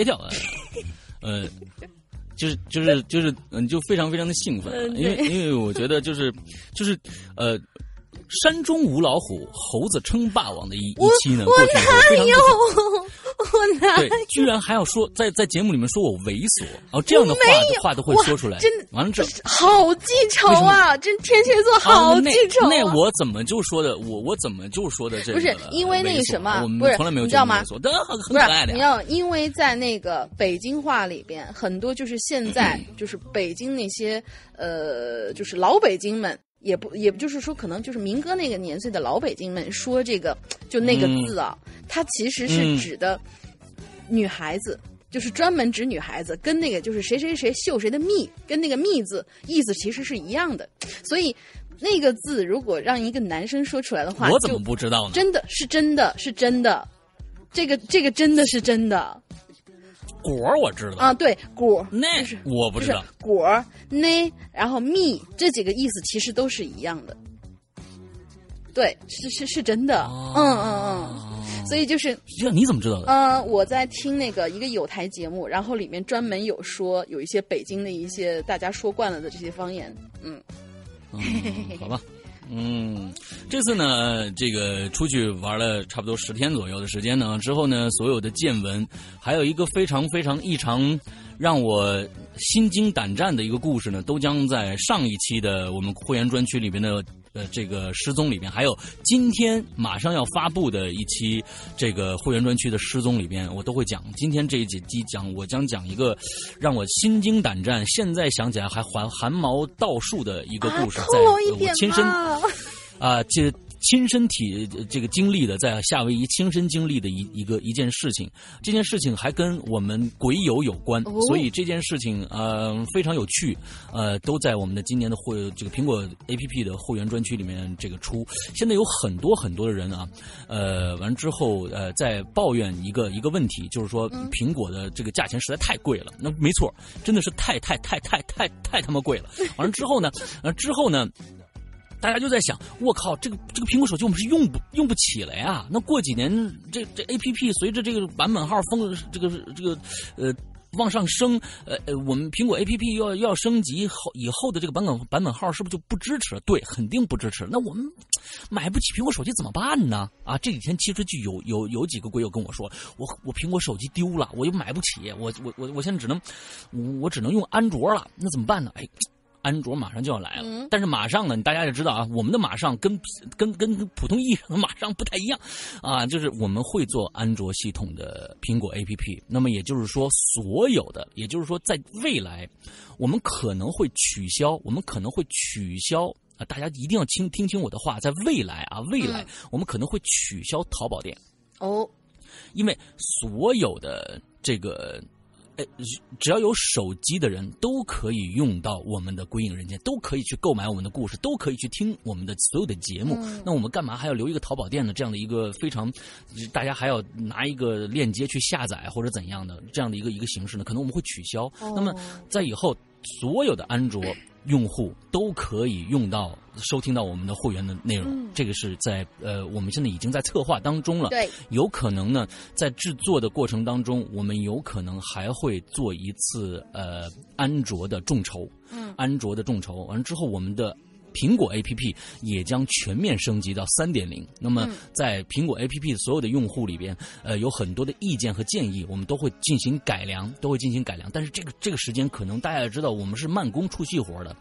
一跳啊？呃，就是就是就是，嗯，就非常非常的兴奋，因为因为我觉得就是就是呃。山中无老虎，猴子称霸王的一一期呢，过去非常有，我哪对，居然还要说在在节目里面说我猥琐，哦，这样的话话都会说出来，真完了这好记仇啊！真天蝎座好记仇、啊那。那我怎么就说的？我我怎么就说的这个？不是因为那个什么，我不是从来没有知道吗？很很可爱的。你要因为在那个北京话里边，很多就是现在就是北京那些呃，就是老北京们。也不，也不就是说，可能就是民歌那个年岁的老北京们说这个，就那个字啊，嗯、它其实是指的女孩子，嗯、就是专门指女孩子，跟那个就是谁谁谁秀谁的蜜，跟那个蜜字意思其实是一样的。所以那个字如果让一个男生说出来的话，我怎么不知道呢？真的是真的是真的，这个这个真的是真的。果我知道。啊，对果那是我不知道。果那，然后蜜这几个意思其实都是一样的，对，是是是真的，哦、嗯嗯嗯，所以就是这你怎么知道的？呃，我在听那个一个有台节目，然后里面专门有说有一些北京的一些大家说惯了的这些方言，嗯，嗯好吧。嗯，这次呢，这个出去玩了差不多十天左右的时间呢，之后呢，所有的见闻，还有一个非常非常异常让我心惊胆战的一个故事呢，都将在上一期的我们会员专区里边的呃这个失踪里面，还有今天马上要发布的一期这个会员专区的失踪里边，我都会讲。今天这一集讲，我将讲一个让我心惊胆战，现在想起来还寒寒毛倒竖的一个故事，啊、在我亲身。啊，这亲身体这个经历的，在夏威夷亲身经历的一一个一件事情，这件事情还跟我们鬼友有关，哦、所以这件事情呃非常有趣，呃都在我们的今年的会这个苹果 A P P 的会员专区里面这个出。现在有很多很多的人啊，呃完之后呃在抱怨一个一个问题，就是说苹果的这个价钱实在太贵了。那没错，真的是太太太太太太他妈贵了。完了之后呢，呃之后呢。大家就在想，我靠，这个这个苹果手机我们是用不用不起了呀？那过几年，这这 A P P 随着这个版本号封这个这个呃往上升，呃呃，我们苹果 A P P 要要升级后以后的这个版本版本号是不是就不支持了？对，肯定不支持。那我们买不起苹果手机怎么办呢？啊，这几天其实就有有有几个鬼友跟我说，我我苹果手机丢了，我又买不起，我我我我现在只能我只能用安卓了，那怎么办呢？哎。安卓马上就要来了，嗯、但是马上呢，大家也知道啊，我们的马上跟跟跟普通意义上的马上不太一样。啊，就是我们会做安卓系统的苹果 APP，那么也就是说，所有的，也就是说，在未来，我们可能会取消，我们可能会取消啊，大家一定要听听清我的话，在未来啊，未来、嗯、我们可能会取消淘宝店。哦，因为所有的这个。呃，只要有手机的人都可以用到我们的《归影人间》，都可以去购买我们的故事，都可以去听我们的所有的节目。那我们干嘛还要留一个淘宝店的？这样的一个非常，大家还要拿一个链接去下载或者怎样的这样的一个一个形式呢？可能我们会取消。那么在以后，所有的安卓。用户都可以用到收听到我们的会员的内容，这个是在呃我们现在已经在策划当中了。对，有可能呢，在制作的过程当中，我们有可能还会做一次呃安卓的众筹。嗯，安卓的众筹完了之后，我们的。苹果 APP 也将全面升级到三点零。那么，在苹果 APP 所有的用户里边，呃，有很多的意见和建议，我们都会进行改良，都会进行改良。但是这个这个时间，可能大家也知道，我们是慢工出细活的。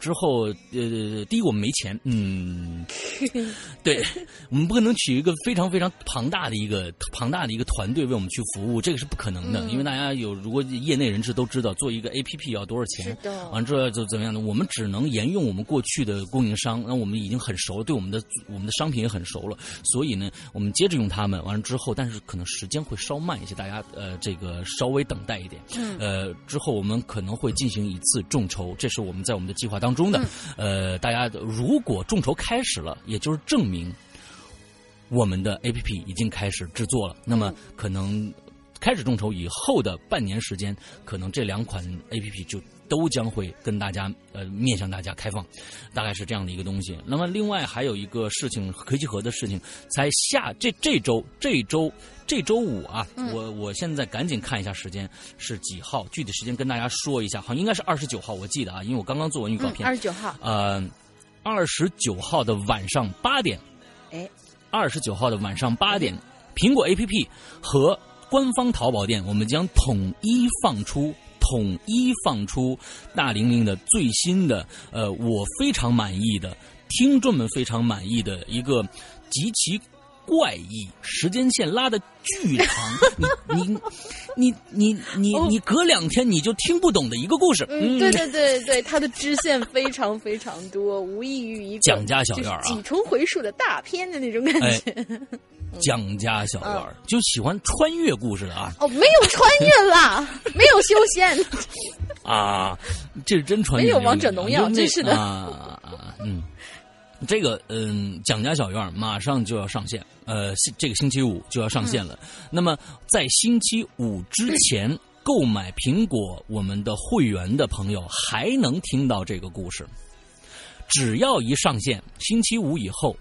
之后，呃，第一我们没钱，嗯，对，我们不可能取一个非常非常庞大的一个庞大的一个团队为我们去服务，这个是不可能的。因为大家有，如果业内人士都知道，做一个 APP 要多少钱，完之后就怎么样的，我们只能沿用我们过去的。供应商，那我们已经很熟了，对我们的我们的商品也很熟了，所以呢，我们接着用他们。完了之后，但是可能时间会稍慢一些，大家呃，这个稍微等待一点。嗯。呃，之后我们可能会进行一次众筹，这是我们在我们的计划当中的。呃，大家如果众筹开始了，也就是证明我们的 APP 已经开始制作了。那么可能开始众筹以后的半年时间，可能这两款 APP 就。都将会跟大家呃面向大家开放，大概是这样的一个东西。那么另外还有一个事情，科技盒的事情，在下这这周这周这周五啊，我我现在赶紧看一下时间是几号，具体时间跟大家说一下，好像应该是二十九号，我记得啊，因为我刚刚做完预告片。二十九号。呃，二十九号的晚上八点，哎，二十九号的晚上八点，苹果 APP 和官方淘宝店，我们将统一放出。统一放出大玲玲的最新的，呃，我非常满意的，听众们非常满意的一个极其怪异，时间线拉的巨长，你你你你你你隔两天你就听不懂的一个故事。嗯，对对对对，它的支线非常非常多，无异于一个蒋家小院啊，几重回数的大片的那种感觉。蒋家小院就喜欢穿越故事的啊！哦，没有穿越啦，没有修仙啊，这是真穿越，没有王者荣耀，真是的啊啊嗯，这个嗯，蒋家小院马上就要上线，呃，这个星期五就要上线了。那么在星期五之前 购买苹果我们的会员的朋友还能听到这个故事，只要一上线，星期五以后。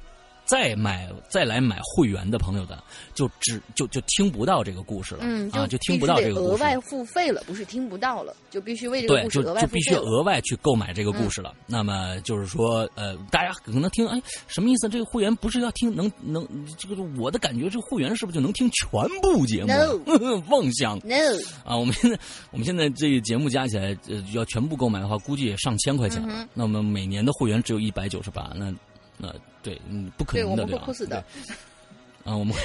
再买再来买会员的朋友的，就只就就听不到这个故事了，嗯啊，就听不到这个故事。额外付费了，不是听不到了，就必须为这个故事额外就必须额外去购买这个故事了。那么就是说，呃，大家可能听，哎，什么意思？这个会员不是要听能能这个？我的感觉，这个会员是不是就能听全部节目？No，妄想。No，啊，我们现在我们现在这个节目加起来，呃，要全部购买的话，估计也上千块钱了。那我们每年的会员只有一百九十八，那那。对，嗯，不可能的，对吧？对，啊，我们，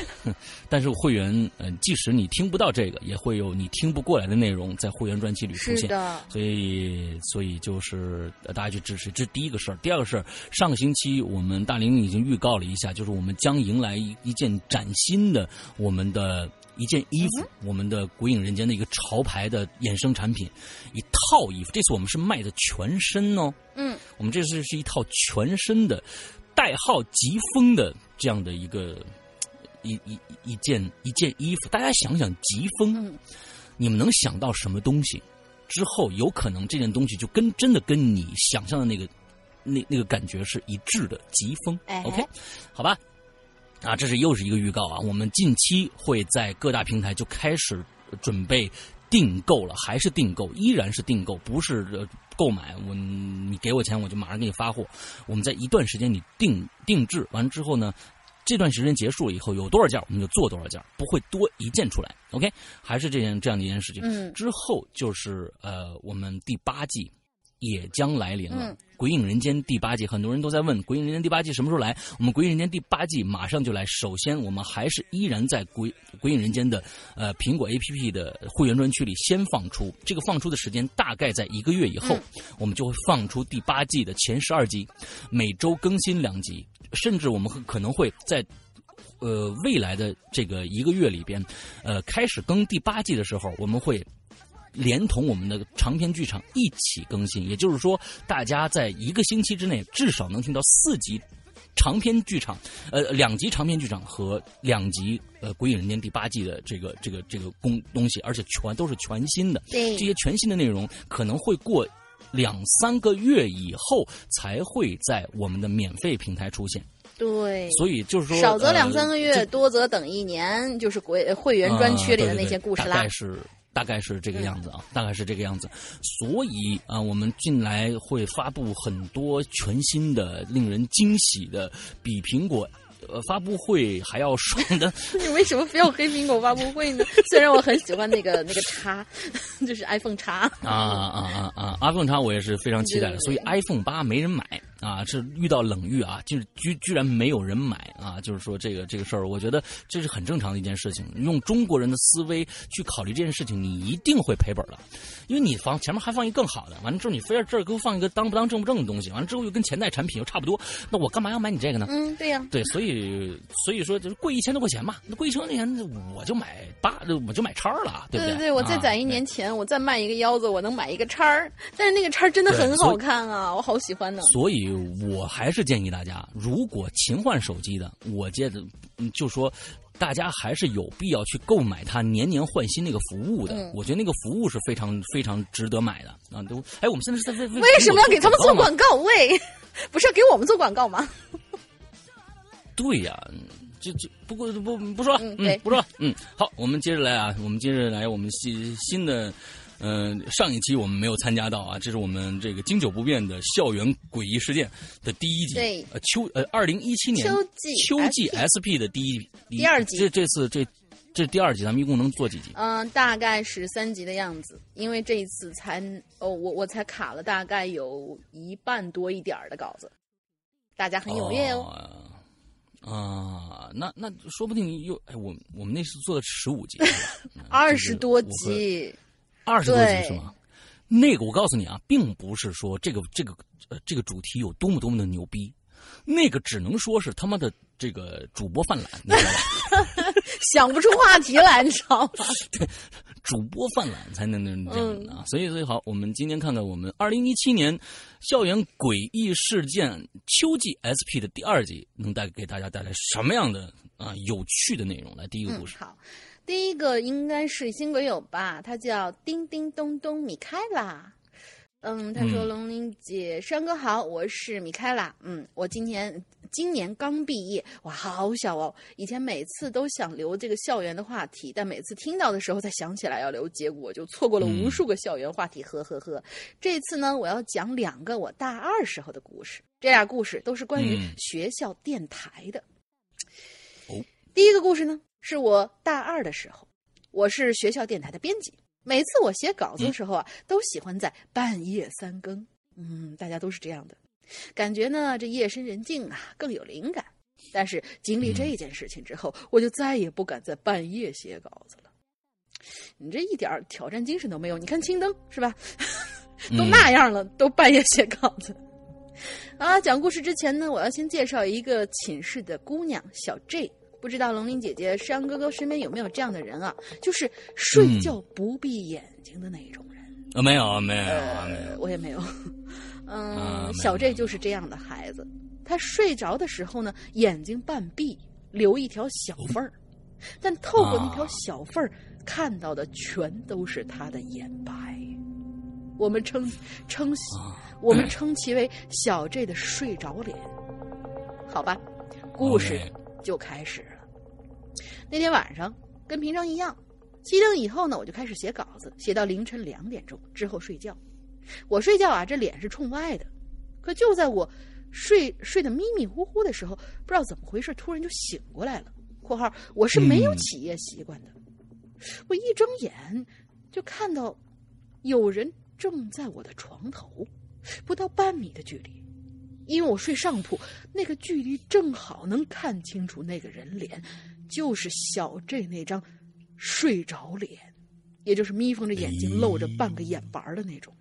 但是会员，嗯，即使你听不到这个，也会有你听不过来的内容在会员专辑里出现。所以，所以就是大家去支持，这是第一个事儿。第二个事儿，上个星期我们大玲已经预告了一下，就是我们将迎来一一件崭新的我们的一件衣服，我们的《鬼影人间》的一个潮牌的衍生产品，一套衣服。这次我们是卖的全身哦，嗯，我们这次是一套全身的。代号疾风的这样的一个一一一件一件衣服，大家想想疾风，你们能想到什么东西？之后有可能这件东西就跟真的跟你想象的那个那那个感觉是一致的。疾风，OK，好吧，啊，这是又是一个预告啊！我们近期会在各大平台就开始准备订购了，还是订购，依然是订购，不是。购买我，你给我钱，我就马上给你发货。我们在一段时间你定定制完之后呢，这段时间结束了以后，有多少件我们就做多少件，不会多一件出来。OK，还是这件这样的一件事情。嗯，之后就是呃，我们第八季。也将来临了，《鬼影人间》第八季，很多人都在问《鬼影人间》第八季什么时候来。我们《鬼影人间》第八季马上就来。首先，我们还是依然在《鬼鬼影人间》的呃苹果 APP 的会员专区里先放出。这个放出的时间大概在一个月以后，我们就会放出第八季的前十二集，每周更新两集，甚至我们可能会在呃未来的这个一个月里边，呃开始更第八季的时候，我们会。连同我们的长篇剧场一起更新，也就是说，大家在一个星期之内至少能听到四集长篇剧场，呃，两集长篇剧场和两集呃《鬼影人间》第八季的这个这个这个公东西，而且全都是全新的。对这些全新的内容可能会过两三个月以后才会在我们的免费平台出现，对，所以就是说少则两三个呃月，多则等一年，就是国会员专区里的那些故事啦大概。是大概是这个样子啊，大概是这个样子。所以啊，我们近来会发布很多全新的、令人惊喜的，比苹果。呃，发布会还要爽的，你为什么非要黑苹果发布会呢？虽然我很喜欢那个那个叉，就是 iPhone 叉。啊啊啊啊！iPhone 叉我也是非常期待的，所以 iPhone 八没人买啊，是遇到冷遇啊，就是居居然没有人买啊，就是说这个这个事儿，我觉得这是很正常的一件事情。用中国人的思维去考虑这件事情，你一定会赔本的，因为你放前面还放一个更好的，完了之后你非要这儿给我放一个当不当正不正的东西，完了之后又跟前代产品又差不多，那我干嘛要买你这个呢？嗯，对呀、对，所以所以说就是贵一千多块钱嘛，那贵一千多块钱我就买八，我就买叉儿了，对不对对对，我再啊攒一年钱，我再卖一个腰子，我能买一个叉儿。但是那个叉儿真的很好看啊，我好喜欢呢。所以我还是建议大家，如果勤换手机的，我觉得嗯就说。大家还是有必要去购买它年年换新那个服务的，嗯我觉得那个服务是非常非常值得买的啊！都哎，我们现在是在为为为什么要给他们做广告？喂，不是要给我们做广告吗？对呀、这这不过不不说了，嗯对不说了，嗯，好，我们接着来啊，我们接着来我们新新的，嗯、上一期我们没有参加到啊，这是我们这个经久不变的校园诡异事件的第一集，对。呃秋呃二零一七年秋季秋季 SP 的第一第二集。这这次这这第二集咱们一共能做几集？嗯、大概十三集的样子，因为这一次才哦，我我才卡了大概有一半多一点儿的稿子，大家很踊跃哦。啊，那那说不定又哎，我我们那次做了十五集，二十多集，二十多集是吗？那个我告诉你啊，并不是说这个这个呃这个主题有多么多么的牛逼，那个只能说是他妈的这个主播犯懒，你知道吧？想不出话题来，你知道吗？主播犯懒才能能这样嗯啊。所以所以好，我们今天看看我们二零一七年校园诡异事件秋季 SP 的第二集，能带给大家带来什么样的啊有趣的内容？来，第一个故嗯，事，好，第一个应该是新鬼友吧，他叫叮叮咚咚米开朗。嗯，他说：“嗯龙玲姐，山哥好，我是米开朗。嗯，我今年今年刚毕业，哇，好小哦。以前每次都想留这个校园的话题，但每次听到的时候才想起来要留，结果就错过了无数个校园话题。呵呵呵。这次呢，我要讲两个我大二时候的故事，这俩故事都是关于嗯学校电台的。哦第一个故事呢，是我大二的时候，我是学校电台的编辑。每次我写稿子的时候啊，都喜欢在半夜三更。嗯，大家都是这样的，感觉呢这夜深人静啊更有灵感。但是经历这件事情之后，我就再也不敢在半夜写稿子了。你这一点挑战精神都没有。你看青灯是吧？都嗯那样了，都半夜写稿子。啊，讲故事之前呢，我要先介绍一个寝室的姑娘小 J。不知道龙鳞姐姐、山哥哥身边有没有这样的人啊？就是睡觉不闭眼睛的那种人。啊没有没有没呃，有，我也没有。嗯，啊小 J 就是这样的孩子。他睡着的时候呢，眼睛半闭，留一条小缝儿，但透过那条啊小缝儿、看到的全都是他的眼白。我们称称啊我们称其为小 J 的睡着脸。好吧，故事就开始了。那天晚上跟平常一样，熄灯以后呢，我就开始写稿子，写到凌晨两点钟之后睡觉。我睡觉啊，这脸是冲外的，可就在我睡睡得迷迷糊糊的时候，不知道怎么回事，突然就醒过来了。（括号我是没有嗯起夜习惯的，我一睁眼就看到有人正在我的床头，不到半米的距离。因为我睡上铺，那个距离正好能看清楚那个人脸，就是小 J 那张睡着脸，也就是眯缝着眼睛露着半个眼白的那种，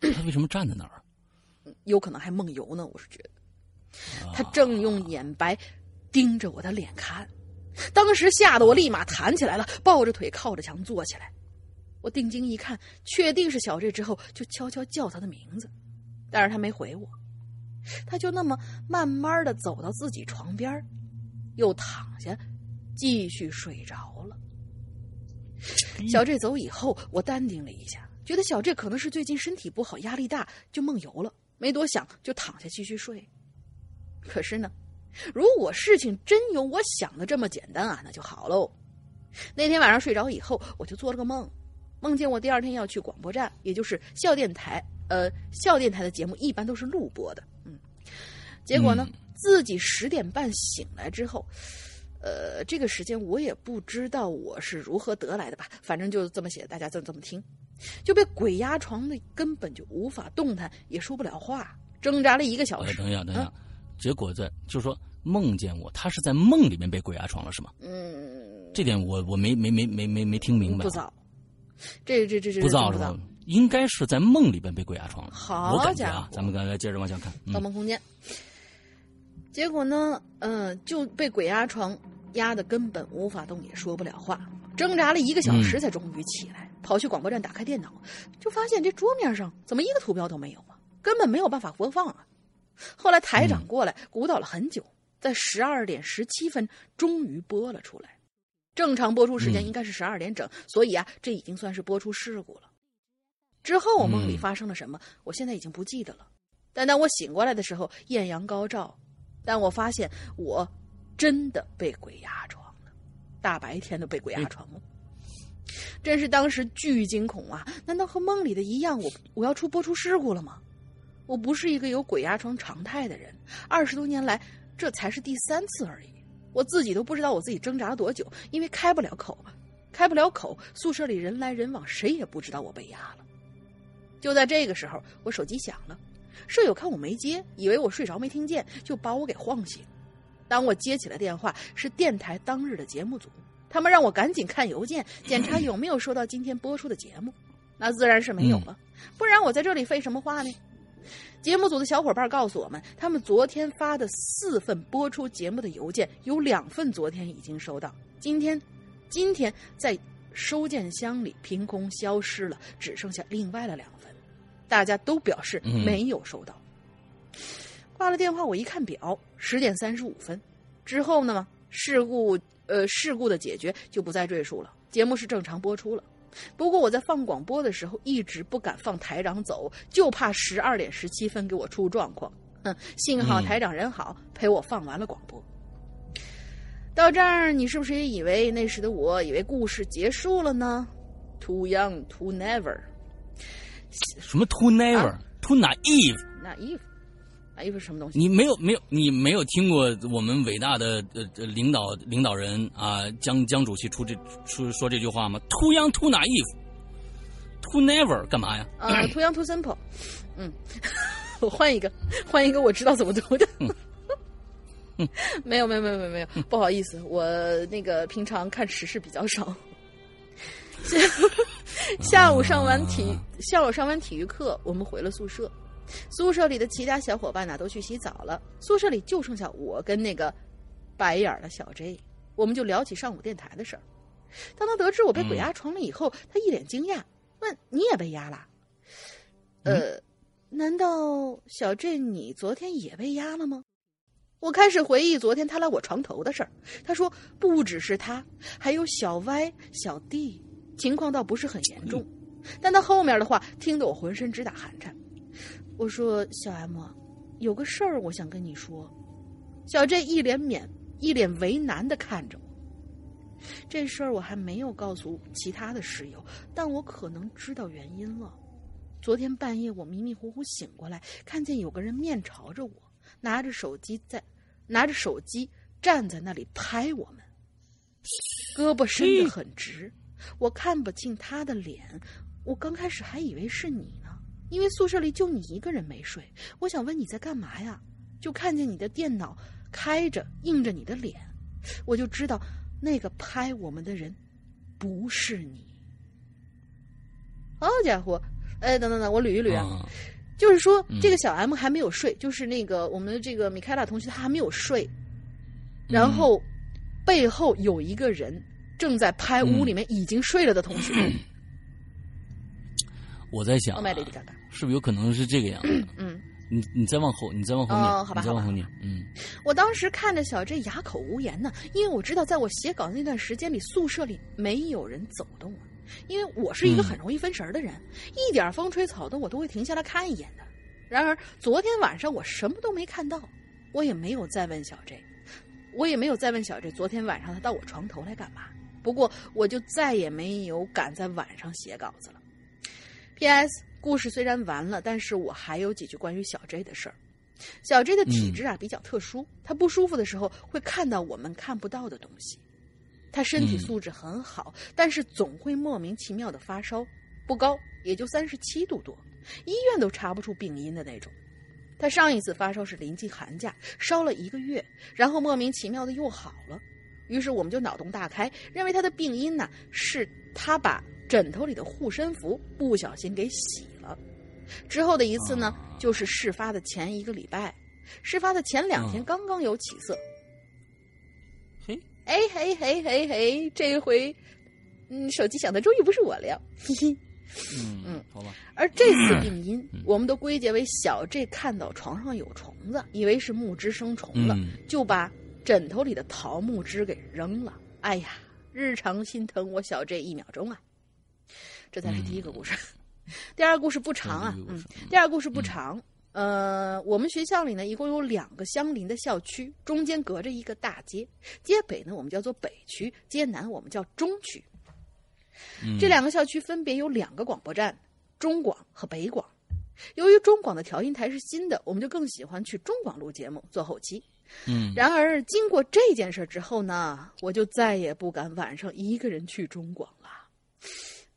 他为什么站在那儿？有可能还梦游呢。我是觉得，啊他正用眼白盯着我的脸看，当时吓得我立马弹起来了，抱着腿靠着墙坐起来。我定睛一看，确定是小 J 之后，就悄悄叫他的名字，但是他没回我，他就那么慢慢的走到自己床边，又躺下，继续睡着了。小 J 走以后，我淡定了一下，觉得小 J 可能是最近身体不好，压力大，就梦游了，没多想就躺下继续睡。可是呢，如果事情真有我想的这么简单啊，那就好喽。那天晚上睡着以后，我就做了个梦，梦见我第二天要去广播站，也就是校电台。呃，校电台的节目一般都是录播的，嗯。结果呢，自己十点半醒来之后，呃，这个时间我也不知道我是如何得来的吧，反正就这么写，大家就这么听，就被鬼压床的，根本就无法动弹，也说不了话，挣扎了一个小时。等一下，等一下，结果在就是说梦见我，他是在梦里面被鬼压床了，是吗？嗯，这点我我没没没没没没听明白。不早，这这这这不早是吧？应该是在梦里边被鬼压床了。好家伙啊，咱们刚才接着往下看。《盗梦空间》结果呢，嗯、就被鬼压床压得根本无法动，也说不了话，挣扎了一个小时才终于起来，跑去广播站打开电脑，就发现这桌面上怎么一个图标都没有啊，根本没有办法播放啊。后来台长过来鼓捣了很久，在十二点十七分终于播了出来。正常播出时间应该是十二点整，所以啊，这已经算是播出事故了。之后我梦里发生了什么，我现在已经不记得了。但当我醒过来的时候，艳阳高照，但我发现我真的被鬼压床了，大白天的被鬼压床了，真是当时巨惊恐啊！难道和梦里的一样，我我要出播出事故了吗？我不是一个有鬼压床常态的人，二十多年来这才是第三次而已。我自己都不知道我自己挣扎了多久，因为开不了口，开不了口，宿舍里人来人往，谁也不知道我被压了。就在这个时候，我手机响了，舍友看我没接，以为我睡着没听见，就把我给晃醒。当我接起了电话，是电台当日的节目组，他们让我赶紧看邮件，检查有没有收到今天播出的节目。那自然是没有了，不然我在这里废什么话呢？节目组的小伙伴告诉我们，他们昨天发的四份播出节目的邮件，有两份昨天已经收到，今天，今天在收件箱里凭空消失了，只剩下另外的两份，大家都表示没有收到。挂了电话，我一看表，十点三十五分。之后呢，事故呃事故的解决就不再赘述了，节目是正常播出了。不过我在放广播的时候，一直不敢放台长走，就怕十二点十七分给我出状况。哼，幸好台长人好，陪我放完了广播。到这儿，你是不是也以为那时的我以为故事结束了呢？Too young, too never。什么 too never、啊 too naive？那衣服，那衣服是什么东西？你没有没有你没有听过我们伟大的呃呃领导领导人啊江江主席出这出说这句话吗？Too young, too naive，too never 干嘛呀？呃，too young, too simple。嗯，我换一个，换一个，我知道怎么读 的。没有没有没有没有没有，不好意思，我那个平常看时事比较少。下 下午上完体下午上完体育课，我们回了宿舍。宿舍里的其他小伙伴呢都去洗澡了，宿舍里就剩下我跟那个白眼儿的小 J。我们就聊起上午电台的事儿。当他得知我被鬼压床了以后，他一脸惊讶，问：“你也被压了？”呃，难道小 J 你昨天也被压了吗？我开始回忆昨天他来我床头的事儿。他说不只是他，还有小歪、小弟，情况倒不是很严重。但他后面的话听得我浑身直打寒颤。我说小 M，有个事儿我想跟你说。小 J 一脸免一脸为难的看着我。这事儿我还没有告诉其他的室友，但我可能知道原因了。昨天半夜我迷迷糊糊醒过来，看见有个人面朝着我，拿着手机在拿着手机站在那里拍我们，胳膊伸得很直，我看不清他的脸。我刚开始还以为是你呢，因为宿舍里就你一个人没睡。我想问你在干嘛呀？就看见你的电脑开着，映着你的脸，我就知道那个拍我们的人不是你。好家伙！哎，等等等，我捋一捋啊。啊就是说，这个小 M 还没有睡，就是那个我们的这个米开拉同学，他还没有睡，然后背后有一个人正在拍屋里面已经睡了的同学。我在想。是不是有可能是这个样子？嗯，你你再往后，你再往后念，哦好吧你再往后念，嗯我当时看着小 J 哑口无言呢，因为我知道在我写稿那段时间里，宿舍里没有人走动啊。因为我是一个很容易分神的人，一点风吹草动我都会停下来看一眼的。然而昨天晚上我什么都没看到，我也没有再问小 J，我也没有再问小 J 昨天晚上他到我床头来干嘛。不过我就再也没有敢在晚上写稿子了。P.S. 故事虽然完了，但是我还有几句关于小 J 的事儿。小 J 的体质啊比较特殊，他不舒服的时候会看到我们看不到的东西。他身体素质很好，但是总会莫名其妙的发烧，不高，也就三十七度多，医院都查不出病因的那种。他上一次发烧是临近寒假，烧了一个月，然后莫名其妙的又好了。于是我们就脑洞大开，认为他的病因呢是他把枕头里的护身符不小心给洗了。之后的一次呢，就是事发的前一个礼拜，事发的前两天嗯刚刚有起色。嘿，哎嘿嘿嘿嘿，这回，嗯，手机响的终于不是我了，嘿嘿。嗯嗯，好吧，而这次病因，我们都归结为小 J 看到床上有虫子，以为是木枝生虫了，嗯就把枕头里的桃木枝给扔了。哎呀，日常心疼我小 J 一秒钟啊！这才是第一个故事。第二个故事不长啊嗯，第二个故事不长。呃，我们学校里呢，一共有两个相邻的校区，中间隔着一个大街。街北呢，我们叫做北区；街南我们叫中区。嗯这两个校区分别有两个广播站，中广和北广。由于中广的调音台是新的，我们就更喜欢去中广录节目做后期。嗯然而，经过这件事之后呢，我就再也不敢晚上一个人去中广了。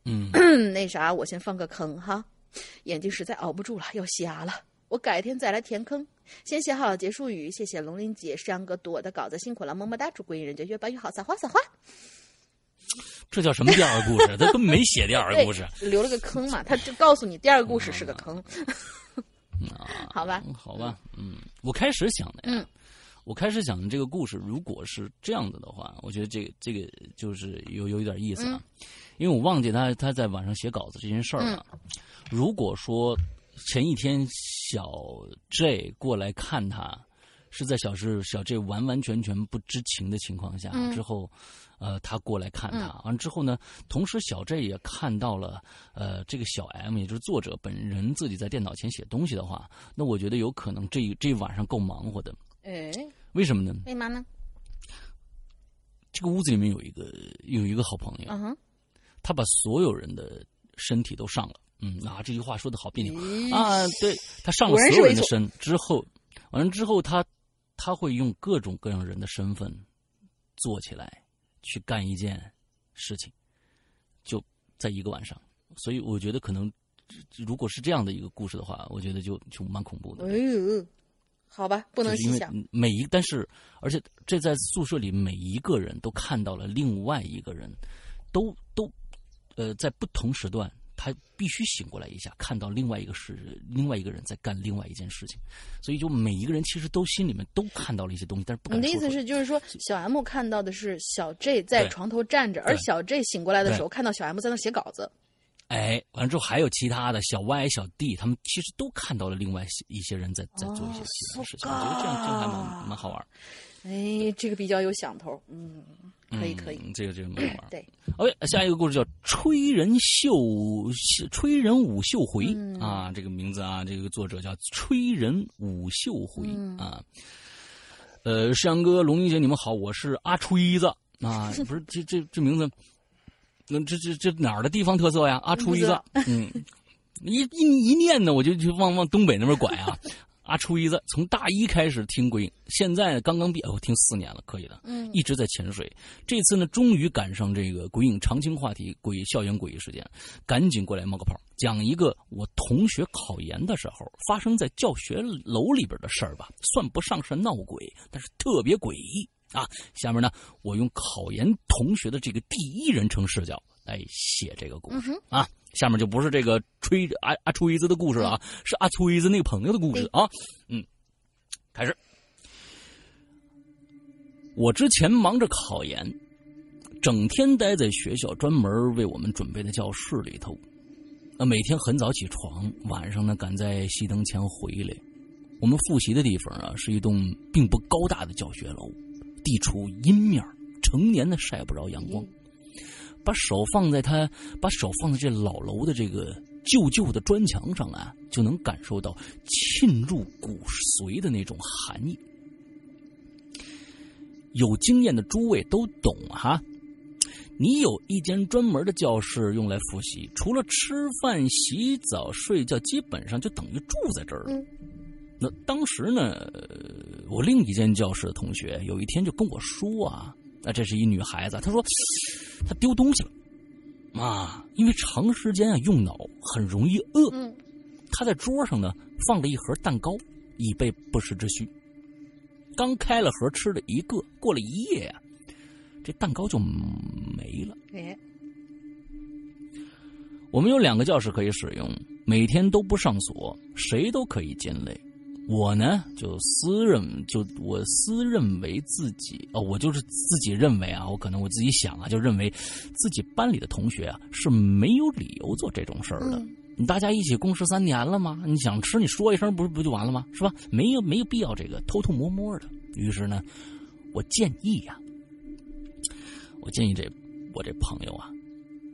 嗯嗯，那啥，我先放个坑哈，眼睛实在熬不住了，要瞎了。我改天再来填坑。先写好结束语，谢谢龙鳞姐、山哥朵的稿子，辛苦了，么么哒！祝归隐人家越办越好，撒花撒花。这叫什么第二个故事？他根本没写第二个故事。留了个坑嘛，他就告诉你第二个故事是个坑，好吧？嗯好吧，嗯，我开始想的呀，嗯我开始讲的这个故事，如果是这样子的话，我觉得这个这个就是有有一点意思啊，因为我忘记他他在晚上写稿子这件事儿了。如果说前一天小 J 过来看他，是在小是小 J 完完全全不知情的情况下、嗯之后，呃，他过来看他，完、之后呢，同时小 J 也看到了，呃，这个小 M 也就是作者本人自己在电脑前写东西的话，那我觉得有可能这一这一晚上够忙活的。哎，为什么呢？为嘛呢？这个屋子里面有一个有一个好朋友，嗯哼，他把所有人的身体都上了。嗯啊，这句话说的好别扭咦啊！对他上了所有人的身之后，完了之后他他会用各种各样人的身份做起来，去干一件事情，就在一个晚上。所以我觉得可能，如果是这样的一个故事的话，我觉得就就蛮恐怖的。哎呦，好吧，不能就是因为细想。每一，但是而且这在宿舍里每一个人都看到了另外一个人，都都呃在不同时段，他必须醒过来一下，看到另外一个是另外一个人在干另外一件事情，所以就每一个人其实都心里面都看到了一些东西，但是不敢说。你的意思是，就是说，小 M 看到的是小 J 在床头站着，而小 J 醒过来的时候看到小 M 在那写稿子。哎，完了之后还有其他的小歪、小弟他们其实都看到了另外一些人在在做一些哦其他的事情，我觉得这样这样还蛮蛮好玩。哎，这个比较有想头，嗯，可以可以，嗯，这个这个蛮好玩。对，OK，下一个故事叫《吹人秀吹人舞秀回》嗯啊，这个名字啊，这个作者叫吹人舞秀回、嗯啊。呃，山哥、龙英姐，你们好，我是阿吹子啊，不是这这这名字，那这这这哪儿的地方特色呀？阿吹子不知道，嗯，一一一念呢，我就就往往东北那边拐啊。阿吹子从大一开始听鬼影，现在刚刚毕业，我、听四年了，可以的。嗯一直在潜水。这次呢，终于赶上这个鬼影常青话题，鬼校园诡异事件，赶紧过来冒个泡，讲一个我同学考研的时候发生在教学楼里边的事儿吧，算不上是闹鬼，但是特别诡异啊。下面呢，我用考研同学的这个第一人称视角来写这个故事、啊。下面就不是这个吹阿阿吹子的故事了啊，是阿吹子那个朋友的故事啊。嗯，开始。我之前忙着考研，整天待在学校专门为我们准备的教室里头。那每天很早起床，晚上呢赶在熄灯前回来。我们复习的地方啊，是一栋并不高大的教学楼，地处阴面，成年的晒不着阳光。把手放在他，把手放在这老楼的这个旧旧的砖墙上啊，就能感受到沁入骨髓的那种寒意。有经验的诸位都懂哈。你有一间专门的教室用来复习，除了吃饭、洗澡、睡觉，基本上就等于住在这儿了。那当时呢，呃我另一间教室的同学有一天就跟我说啊，那这是一女孩子，她说她丢东西了啊，因为长时间啊用脑很容易饿。嗯她在桌上呢放了一盒蛋糕，以备不时之需。刚开了盒吃了一个，过了一夜呀、这蛋糕就没了。哎，我们有两个教室可以使用，每天都不上锁，谁都可以进来。我呢，就私认就我私认为自己哦，我就是自己认为啊，我可能我自己想啊，就认为自己班里的同学啊是没有理由做这种事儿的。嗯你大家一起共事三年了吗？你想吃，你说一声不是不就完了吗？是吧？没有没有必要这个偷偷摸摸的。于是呢，我建议呀、我建议这我这朋友啊，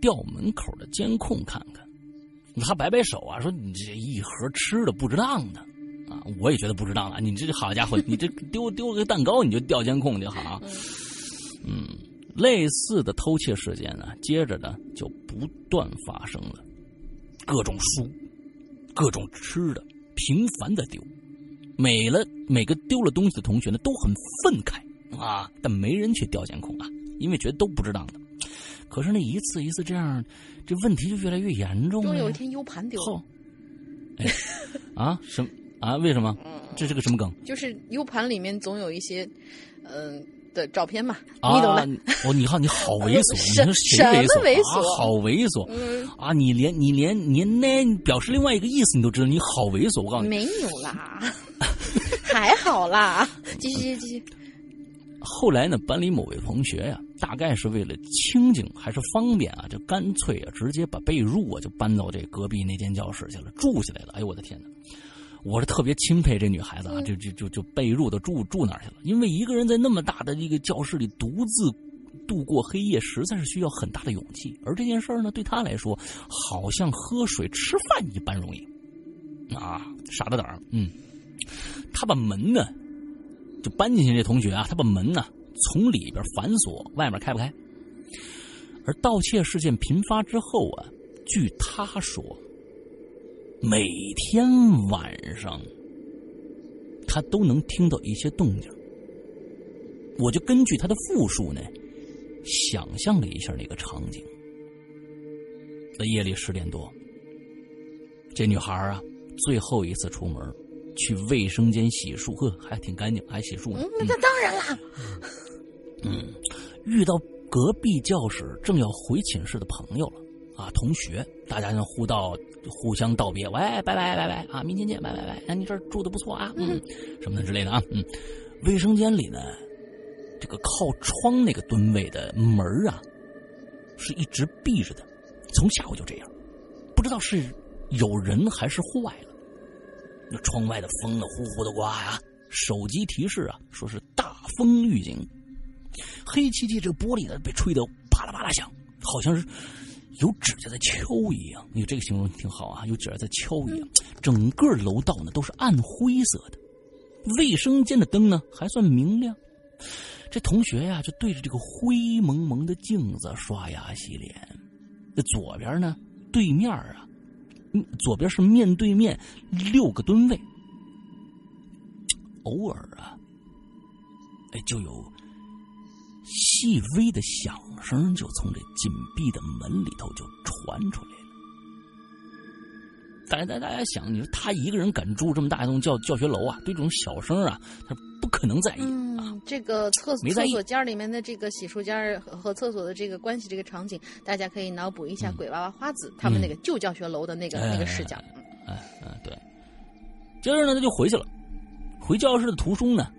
调门口的监控看看。他摆摆手啊，说你这一盒吃的不值当的啊，我也觉得不值当了。你这好家伙，你这丢丢个蛋糕你就调监控就好？嗯，类似的偷窃事件呢，接着呢就不断发生了，各种书，各种吃的，频繁的丢。每了每个丢了东西的同学呢，都很愤慨啊，但没人去调监控啊，因为觉得都不值当的。可是那一次一次这样，这问题就越来越严重了呀。终于有一天 U 盘丢了，哎，啊什么啊？为什么？这是个什么梗就是 U 盘里面总有一些，嗯、的照片嘛，啊？你懂的。哦，你看，你好猥琐，你 什说谁什么猥琐？猥琐啊好猥琐嗯，啊！你连你连你那表示另外一个意思你都知道，你好猥琐！我告诉你，没有啦，还好啦，继续继续。后来呢，班里某位同学呀、大概是为了清静还是方便啊，就干脆啊，直接把被褥啊就搬到这隔壁那间教室去了，住下来了。哎呦我的天哪！我是特别钦佩这女孩子啊，就就就就被褥都住住哪儿去了，因为一个人在那么大的一个教室里独自度过黑夜，实在是需要很大的勇气。而这件事儿呢，对她来说，好像喝水吃饭一般容易啊，傻大胆儿。嗯，她把门呢就搬进去，这同学啊，他把门呢从里边反锁，外面开不开。而盗窃事件频发之后啊，据他说，每天晚上他都能听到一些动静。我就根据他的复述呢，想象了一下那个场景。在夜里十点多，这女孩啊，最后一次出门，去卫生间洗漱，呵，还挺干净，还洗漱呢。嗯，那当然啦，嗯，遇到隔壁教室正要回寝室的朋友了啊，同学，大家呢互道互相道别，喂，拜拜拜拜啊，明天见，拜拜拜，那你这儿住的不错啊，嗯，什么的之类的啊，嗯，卫生间里呢，这个靠窗那个蹲位的门儿啊，是一直闭着的，从下午就这样，不知道是有人还是坏了。那窗外的风呢，呼呼的刮呀、手机提示啊，说是大风预警。黑漆漆这个玻璃呢，被吹得啪啦啪啦响，好像是有指甲在敲一样。你这个形容挺好啊，有指甲在敲一样。整个楼道呢都是暗灰色的，卫生间的灯呢还算明亮。这同学呀，就对着这个灰蒙蒙的镜子刷牙洗脸。这左边呢，对面啊，左边是面对面六个蹲位。偶尔啊，哎，就有细微的响声就从这紧闭的门里头就传出来了。大家大大家想，你说他一个人敢住这么大一栋教教学楼啊，对这种小声啊，他不可能在意这个厕所间里面的这个洗漱间和和厕所的这个关系，这个场景，大家可以脑补一下《鬼娃娃花子》他们那个旧教学楼的那个、那个视角。哎哎，对。接着呢，他就回去了。回教室的途中呢，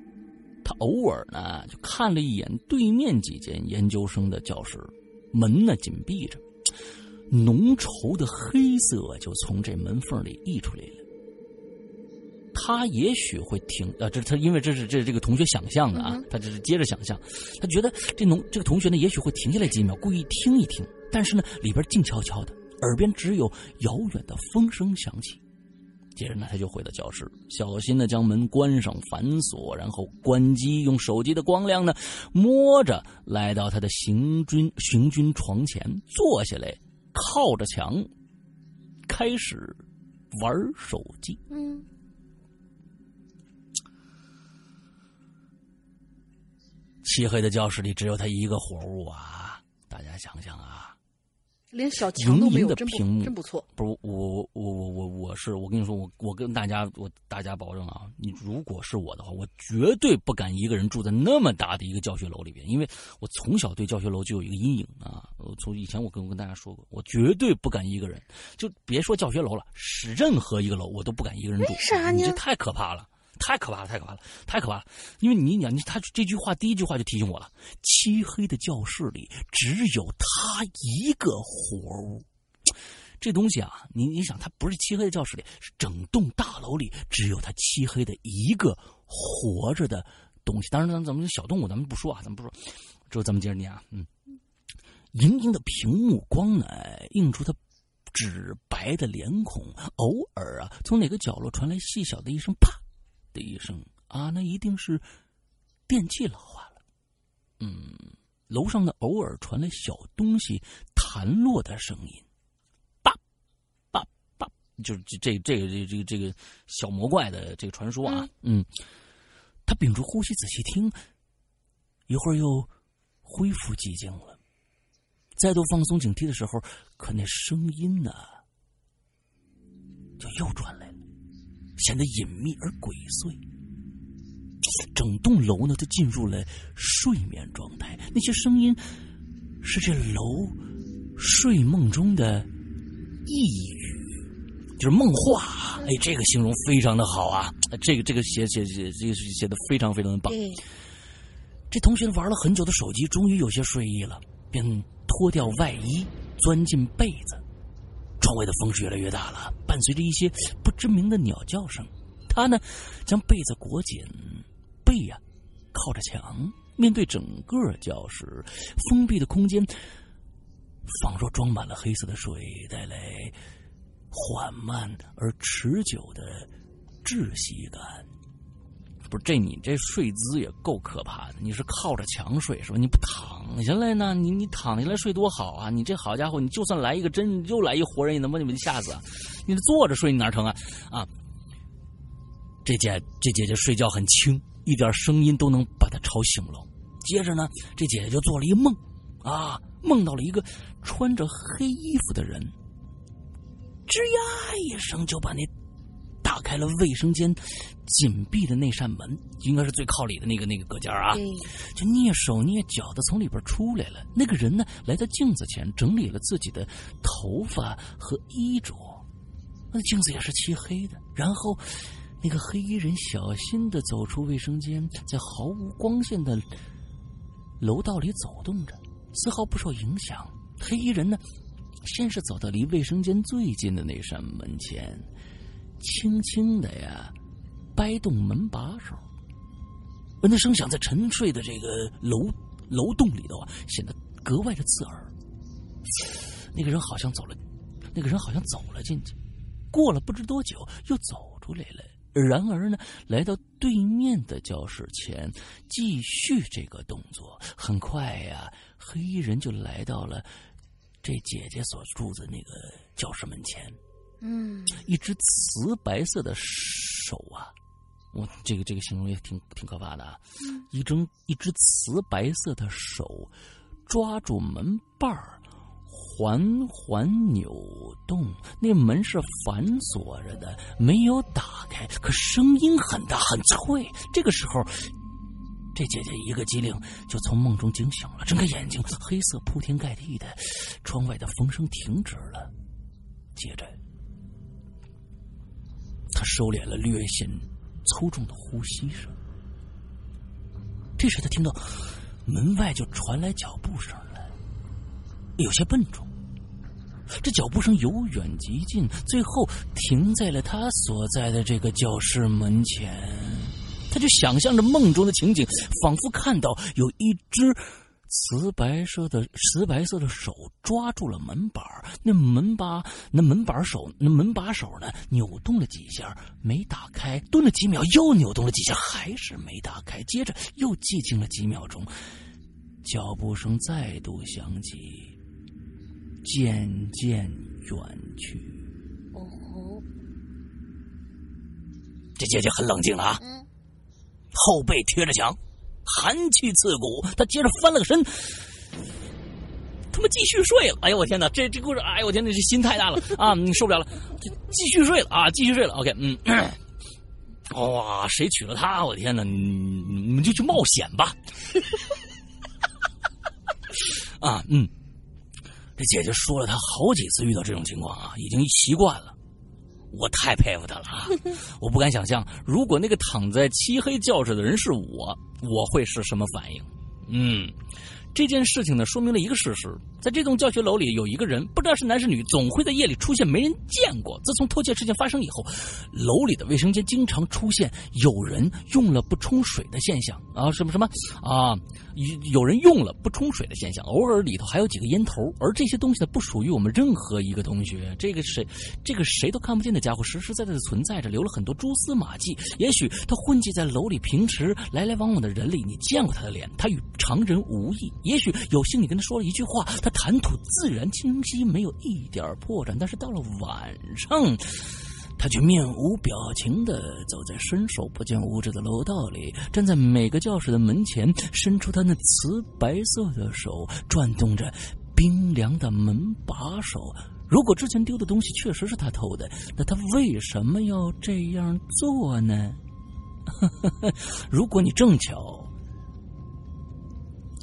他偶尔呢就看了一眼对面几间研究生的教室，门呢紧闭着，浓稠的黑色就从这门缝里溢出来了。他也许会停啊，这他，因为这是这是这个同学想象的啊，他这是接着想象，他觉得这农这个同学呢，也许会停下来几秒，故意听一听，但是呢，里边静悄悄的，耳边只有遥远的风声响起。接着呢，他就回到教室，小心的将门关上，反锁，然后关机，用手机的光亮呢，摸着来到他的行军行军床前，坐下来，靠着墙，开始玩手机。嗯，漆黑的教室里只有他一个活物啊！大家想想啊，连小墙都没有，的真屏幕不真不错。不是我我我我我是我跟你说，我我跟大家我大家保证啊，你如果是我的话，我绝对不敢一个人住在那么大的一个教学楼里边，因为我从小对教学楼就有一个阴影啊。我从以前我跟我跟大家说过，我绝对不敢一个人，就别说教学楼了，是任何一个楼我都不敢一个人住。为啥呢你这太可怕了。太可怕了，太可怕了，太可怕了！因为你讲，你他这句话第一句话就提醒我了：漆黑的教室里只有他一个活物。这东西啊，你你想，它不是漆黑的教室里，是整栋大楼里只有他漆黑的一个活着的东西。当然，咱咱们小动物咱们不说啊，咱们不说。之后咱们接着念啊，嗯，莹莹的屏幕光呢，映出他纸白的脸孔，偶尔啊，从哪个角落传来细小的一声“啪”的一声啊，那一定是电器老化了。嗯，楼上呢，偶尔传来小东西弹落的声音。就是这这这个这这个这个小魔怪的这个传说啊，嗯，他屏住呼吸仔细听，一会儿又恢复寂静了，再度放松警惕的时候，可那声音呢，就又传来了，显得隐秘而鬼祟。整栋楼呢都进入了睡眠状态，那些声音是这楼睡梦中的呓语。就是梦话，哎，这个形容非常的好啊！这个这个写写写这个写的非常非常的棒。对，这同学玩了很久的手机，终于有些睡意了，便脱掉外衣，钻进被子。窗外的风是越来越大了，伴随着一些不知名的鸟叫声。他呢，将被子裹紧，背呀、靠着墙，面对整个教室，封闭的空间，仿若装满了黑色的水，带来。缓慢而持久的窒息感，不是这你这睡姿也够可怕的。你是靠着墙睡是吧？你不躺下来呢？你你躺下来睡多好啊！你这好家伙，你就算来一个真又来一活人，也能把你们吓死啊！你坐着睡你哪成啊？啊！这姐这姐姐睡觉很轻，一点声音都能把她吵醒了。接着呢，这姐姐就做了一个梦，啊，梦到了一个穿着黑衣服的人。吱呀一声，就把那打开了卫生间紧闭的那扇门，应该是最靠里的那个那个隔间啊，就蹑手蹑脚的从里边出来了。那个人呢，来到镜子前，整理了自己的头发和衣着，那镜子也是漆黑的。然后，那个黑衣人小心的走出卫生间，在毫无光线的楼道里走动着，丝毫不受影响。黑衣人呢？先是走到离卫生间最近的那扇门前，轻轻的呀，掰动门把手。那声响在沉睡的这个楼楼洞里头啊，显得格外的刺耳。那个人好像走了，那个人好像走了进去，过了不知多久又走出来了。然而呢，来到对面的教室前，继续这个动作。很快呀，黑衣人就来到了。这姐姐所住的那个教室门前，嗯，一只瓷白色的手啊，我这个这个形容也挺挺可怕的啊，一只一只瓷白色的手抓住门把儿，缓缓扭动，那门是反锁着的，没有打开，可声音很大很脆。这个时候。这姐姐一个机灵，就从梦中惊醒了，睁开眼睛，黑色铺天盖地的，窗外的风声停止了。接着，他收敛了略显粗重的呼吸声。这时，他听到门外就传来脚步声来，有些笨重。这脚步声由远及近，最后停在了他所在的这个教室门前。他就想象着梦中的情景，仿佛看到有一只瓷白色的瓷白色的手抓住了门把那门把那门把手那门把手呢扭动了几下没打开，顿了几秒又扭动了几下，还是没打开，接着又寂静了几秒钟，脚步声再度响起，渐渐远去。哦吼，这姐姐很冷静了啊。嗯后背贴着墙，寒气刺骨。他接着翻了个身，他妈继续睡了。哎呦我天哪，这这故事，哎呦我天哪，这心太大了 啊，你受不了了，继续睡了啊，继续睡了。OK，嗯，哇，谁娶了她？我天哪，你你们就去冒险吧。啊，嗯，这姐姐说了，她好几次遇到这种情况啊，已经习惯了。我太佩服他了啊！我不敢想象，如果那个躺在漆黑教室的人是我，我会是什么反应？嗯，这件事情呢，说明了一个事实：在这栋教学楼里，有一个人，不知道是男是女，总会在夜里出现，没人见过。自从偷窃事件发生以后，楼里的卫生间经常出现有人用了不冲水的现象啊，什么什么啊，有有人用了不冲水的现象，偶尔里头还有几个烟头，而这些东西呢，不属于我们任何一个同学。这个谁，这个谁都看不见的家伙，实实在在的存在着，留了很多蛛丝马迹。也许他混迹在楼里平时来来往往的人里，你见过他的脸，他与常人无异。也许有幸你跟他说了一句话，他谈吐自然清晰，没有一点破绽。但是到了晚上。他却面无表情的走在伸手不见五指的楼道里，站在每个教室的门前，伸出他那瓷白色的手，转动着冰凉的门把手。如果之前丢的东西确实是他偷的，那他为什么要这样做呢？如果你正巧，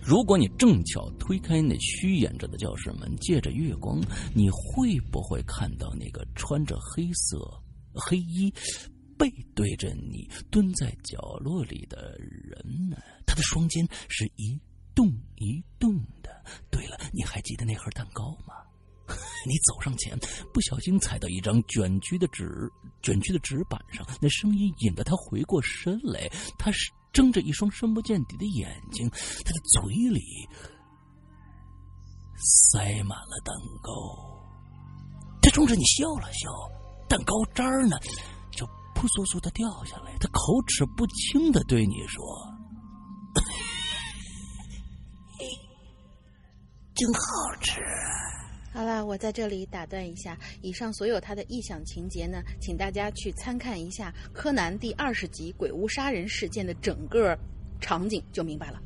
如果你正巧推开那虚掩着的教室门，借着月光，你会不会看到那个穿着黑色黑衣、背对着你蹲在角落里的人呢？他的双肩是一动一动的。对了，你还记得那盒蛋糕吗？你走上前，不小心踩到一张卷曲的纸，卷曲的纸板上，那声音引得他回过身来。他是睁着一双深不见底的眼睛，他的嘴里塞满了蛋糕。他冲着你笑了笑，蛋糕渣呢，就扑簌簌的掉下来。他口齿不清的对你说：“真好吃。”好了，我在这里打断一下，以上所有他的臆想情节呢，请大家去参看一下《柯南》第二十集《鬼屋杀人事件》的整个场景，就明白了。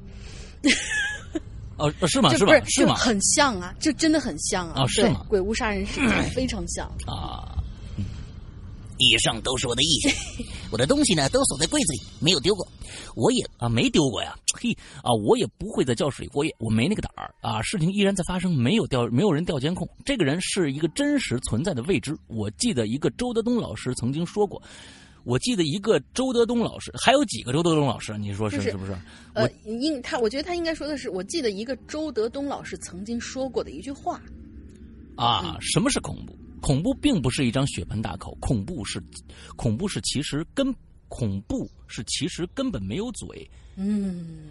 哦，是吗？这是吗？是吗？很像啊，这真的很像啊！对啊是吗鬼屋杀人事件非常像。啊，以上都是我的臆想，我的东西呢都锁在柜子里，没有丢过。我也啊，没丢过呀，嘿啊，我也不会在教室里过夜，我没那个胆儿啊。事情依然在发生，没有调，没有人调监控。这个人是一个真实存在的未知。我记得一个周德东老师曾经说过，我记得一个周德东老师，还有几个周德东老师？你说是就是是不是？呃，应他，我觉得他应该说的是，我记得一个周德东老师曾经说过的一句话。啊，什么是恐怖？恐怖并不是一张血盆大口，恐怖是，恐怖是其实根，恐怖是其实根本没有嘴嗯，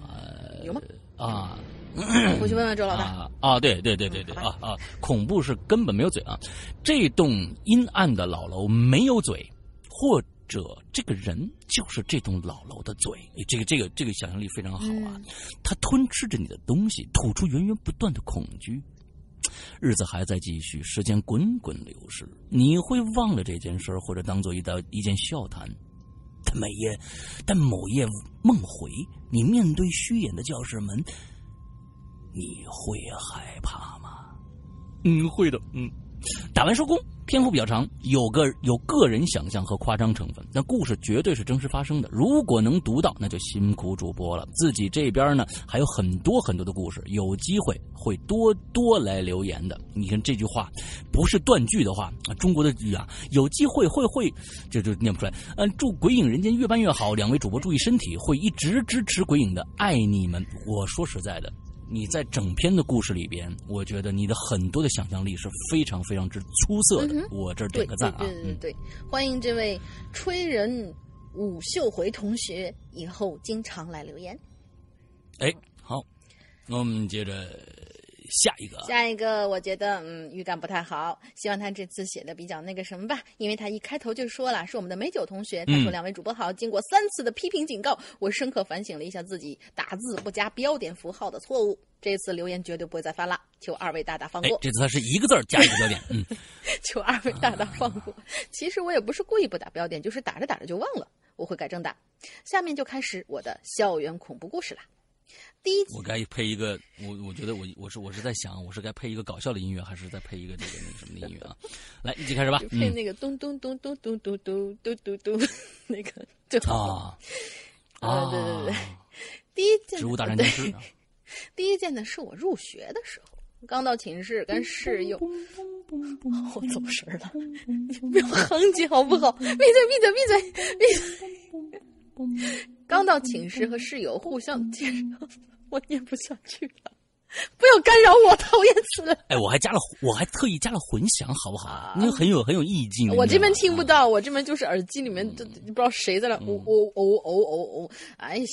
有吗？啊。我去问问周老大。啊啊，对对对对对嗯啊啊！恐怖是根本没有嘴啊！这栋阴暗的老楼没有嘴，或者这个人就是这栋老楼的嘴。这个这个这个想象力非常好啊！他吞吃着你的东西，吐出源源不断的恐惧。日子还在继续，时间滚滚流逝，你会忘了这件事儿，或者当做一道一件笑谈。但每夜，但某夜梦回，你面对虚掩的教室门，你会害怕吗？嗯，会的。嗯，打完收工，篇幅比较长，有个有个人想象和夸张成分。那故事绝对是真实发生的。如果能读到，那就辛苦主播了。自己这边呢还有很多很多的故事，有机会会多多来留言的。你看这句话，不是断句的话，中国的语啊，有机会会会，这就念不出来。嗯，祝鬼影人间越办越好，两位主播注意身体，会一直支持鬼影的，爱你们。我说实在的。你在整篇的故事里边，我觉得你的很多的想象力是非常非常之出色的。嗯我这儿点个赞啊！对对对嗯，对，欢迎这位吹人武秀回同学，以后经常来留言。哎，好，那我们接着下一个。下一个，我觉得嗯预感不太好，希望他这次写的比较那个什么吧，因为他一开头就说了是我们的美酒同学，他说嗯两位主播好，经过三次的批评警告，我深刻反省了一下自己打字不加标点符号的错误，这次留言绝对不会再犯了，求二位大大放过，，哎这次他是一个字儿加一个标点，嗯，求二位大大放过。其实我也不是故意不打标点，就是打着打着就忘了，我会改正的。下面就开始我的校园恐怖故事啦。第一集我该配一个，我我觉得我我是我是在想，我是该配一个搞笑的音乐，还是再配一个这个那个什么的音乐啊？来，一起开始吧。配嗯那个咚咚咚咚咚咚咚咚咚咚那个就。啊啊对对对啊，第一件植物大战僵尸，第一件呢是我入学的时候，刚到寝室跟室友，我走神儿了，你不要哼唧好不好？闭嘴闭嘴闭嘴闭嘴！刚到寝室和室友互相介绍，我念不下去了，不要干扰我，讨厌死了。哎，我还加了，我还特意加了混响，好不好？那个很有很有意境。啊我这边听不。到，我这边就是耳机里面就不知道谁在那嗯哦哦哦哦哦哦，哎呀，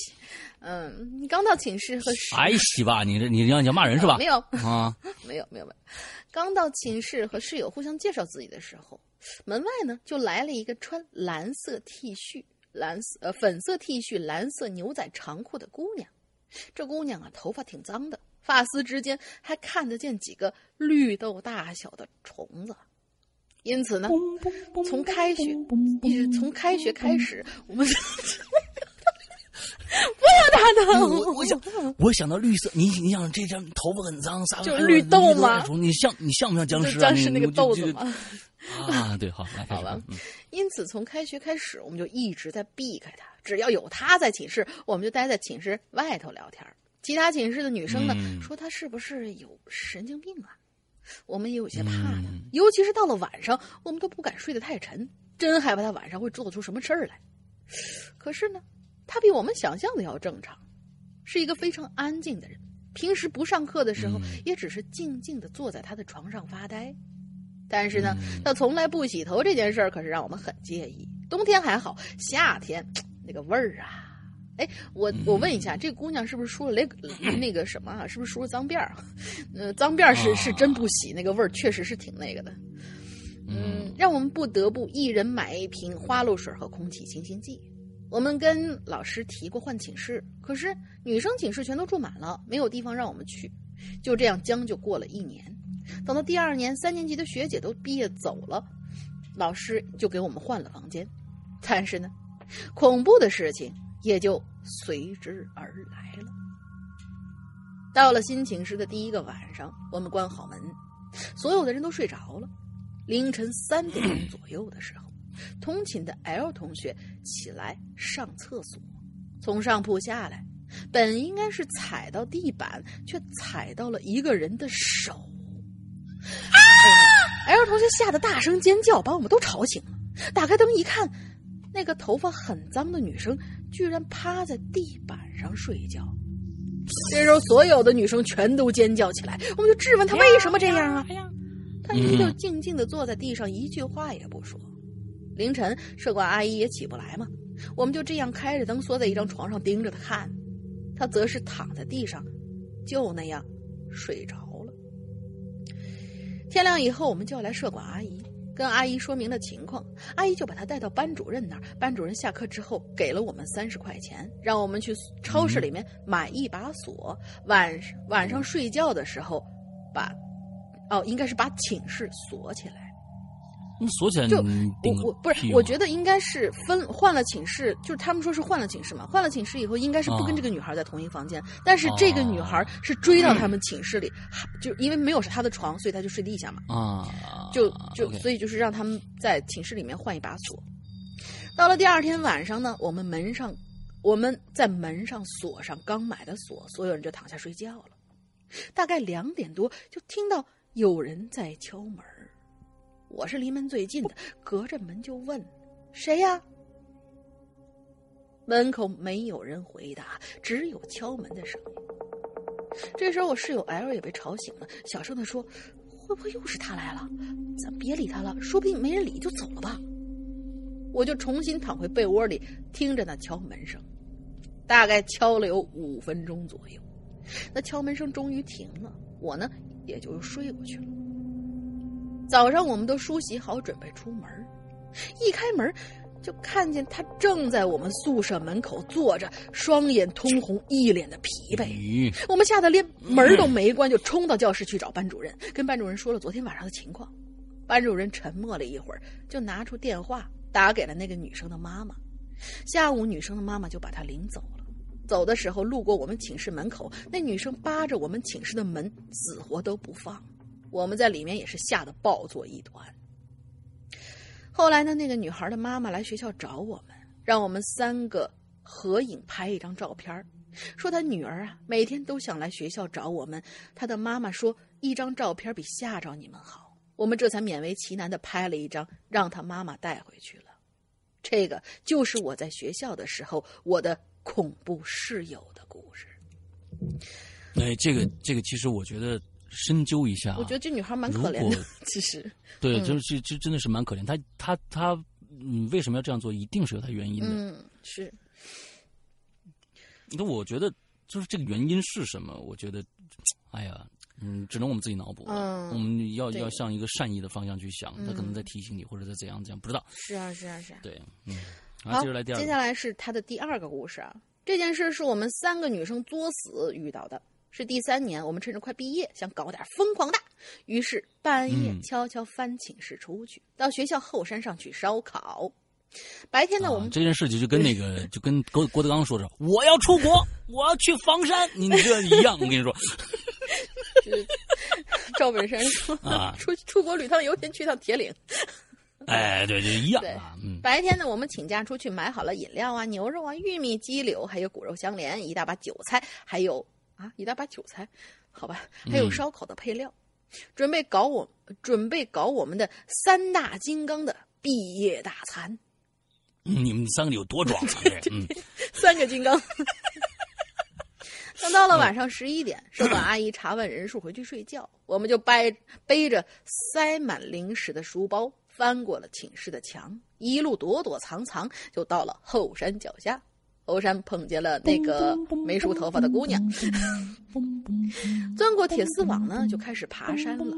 嗯，刚到寝室和室哎西吧，你这你要你要骂人是吧没？有啊，没有没有没有，刚到寝室和室友互相介绍自己的时候，门外呢就来了一个穿蓝色 T 恤、蓝色呃粉色 T 恤、蓝色牛仔长裤的姑娘。这姑娘啊，头发挺脏的，发丝之间还看得见几个绿豆大小的虫子。因此呢，从开学从开学开始，我们 不要打断我我想我想到绿色，你你想这张头发很脏，啥就绿豆吗你像你像不像僵尸啊？僵尸那个豆子嘛。啊，对，好，好吧始吧。嗯因此，从开学开始，我们就一直在避开他。只要有他在寝室，我们就待在寝室外头聊天。其他寝室的女生呢，嗯说他是不是有神经病啊？我们也有些怕他，嗯尤其是到了晚上，我们都不敢睡得太沉，真害怕他晚上会做出什么事儿来。可是呢，他比我们想象的要正常，是一个非常安静的人。平时不上课的时候，嗯也只是静静的坐在他的床上发呆。但是呢，嗯他从来不洗头这件事儿可是让我们很介意。冬天还好，夏天那个味儿啊！哎，我我问一下，这姑娘是不是梳了那个那个什么啊？是不是梳了脏辫儿啊？呃，脏辫儿是是真不洗，那个味儿确实是挺那个的。嗯，让我们不得不一人买一瓶花露水和空气清新剂。我们跟老师提过换寝室，可是女生寝室全都住满了，没有地方让我们去。就这样将就过了一年。等到第二年，三年级的学姐都毕业走了，老师就给我们换了房间。但是呢，恐怖的事情也就随之而来了。到了新寝室的第一个晚上，我们关好门，所有的人都睡着了。凌晨三点钟 左右的时候，同寝的 L 同学起来上厕所，从上铺下来，本应该是踩到地板，却踩到了一个人的手。啊！L 同学吓得大声尖叫，把我们都吵醒了。打开灯一看，那个头发很脏的女生居然趴在地板上睡觉。这时候，所有的女生全都尖叫起来，我们就质问她为什么这样啊？她依旧静静的坐在地上，一句话也不说。凌晨，舍管阿姨也起不来嘛，我们就这样开着灯缩在一张床上盯着她看，她则是躺在地上，就那样睡着了。天亮以后，我们叫来社管阿姨，跟阿姨说明了情况，阿姨就把他带到班主任那儿。班主任下课之后给了我们三十块钱，让我们去超市里面买一把锁，晚晚上睡觉的时候把，哦，应该是把寝室锁起来。那么锁起来就顶我我不是我觉得应该是分换了寝室，就是他们说是换了寝室嘛，换了寝室以后应该是不跟啊这个女孩在同一房间，但是这个女孩是追到他 们寝室里，还就因为没有是她的床，所以她就睡地下嘛，啊，就就所以就是让他们在寝室里面换一把锁。到了第二天晚上呢，我们门上我们在门上锁上刚买的锁，所有人就躺下睡觉了。大概两点多，就听到有人在敲门儿我是离门最近的，隔着门就问：“谁呀？”门口没有人回答，只有敲门的声音。这时候我室友 L 也被吵醒了，小声的说：“会不会又是他来了？咱别理他了，说不定没人理就走了吧。”我就重新躺回被窝里，听着那敲门声，大概敲了有五分钟左右。那敲门声终于停了，我呢也就睡过去了。早上我们都梳洗好，准备出门，一开门。就看见他正在我们宿舍门口坐着，双眼通红，一脸的疲惫。我们吓得连门都没关，就冲到教室去找班主任，跟班主任说了昨天晚上的情况。班主任沉默了一会儿，就拿出电话打给了那个女生的妈妈。下午，女生的妈妈就把她领走了。走的时候路过我们寝室门口，那女生扒着我们寝室的门，死活都不放。我们在里面也是吓得抱作一团。后来呢，那个女孩的妈妈来学校找我们，让我们三个合影拍一张照片说她女儿啊每天都想来学校找我们。她的妈妈说一张照片比吓着你们好，我们这才勉为其难的拍了一张，让她妈妈带回去了。这个就是我在学校的时候我的恐怖室友的故事。哎，这个这个，其实我觉得。深究一下，我觉得这女孩蛮可怜的。其实，对，就是这真的是蛮可怜。她她她，嗯，为什么要这样做？一定是有她原因的。嗯，是。那我觉得，就是这个原因是什么？我觉得，哎呀，嗯，只能我们自己脑补。嗯，我们要要向一个善意的方向去想，他可能在提醒你，或者在怎样怎样，不知道。是啊，是啊，是啊。对，嗯。好，接着来第二。接下来是他的第二个故事啊。这件事是我们三个女生作死遇到的。是第三年，我们趁着快毕业，想搞点疯狂的，于是半夜悄悄翻寝室出去，到学校后山上去烧烤。白天呢，我们这件事情就跟那个，就跟郭郭德纲说着：“我要出国，我要去房山。”你这一样，我跟你说。赵本山说：“啊，出出国旅趟游先去趟铁岭。”哎，对，就一样啊。嗯，白天呢，我们请假出去买好了饮料啊、牛肉啊、玉米、鸡柳，还有骨肉相连，一大把韭菜，还有。啊，一大把韭菜，好吧，还有烧烤的配料，准备搞我准备搞我们的三大金刚的毕业大餐。你们三个有多壮 三个金刚。等到了晚上十一点，收管阿姨查问人数，回去睡觉，我们就背背着塞满零食的书包，翻过了寝室的墙，一路躲躲藏藏，就到了后山脚下。欧山碰见了那个没梳头发的姑娘，钻过铁丝网呢，就开始爬山了。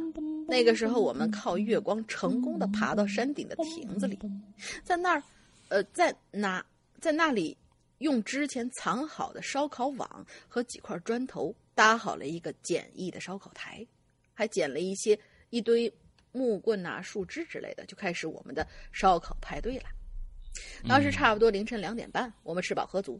那个时候，我们靠月光成功的爬到山顶的亭子里，在那儿，呃，在那在那里用之前藏好的烧烤网和几块砖头搭好了一个简易的烧烤台，还捡了一些一堆木棍啊、树枝之类的，就开始我们的烧烤派对了。当时差不多凌晨两点半，我们吃饱喝足，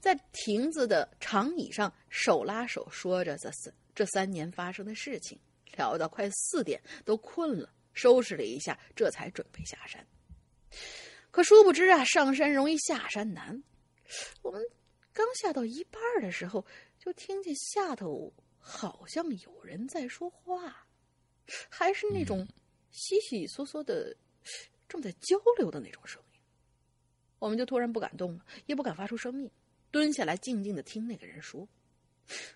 在亭子的长椅上手拉手说着这三这三年发生的事情，聊到快四点都困了，收拾了一下，这才准备下山。可殊不知啊，上山容易下山难。我们刚下到一半的时候，就听见下头好像有人在说话，还是那种稀稀嗦嗦的，正在交流的那种声音。我们就突然不敢动了，也不敢发出声音，蹲下来静静的听那个人说。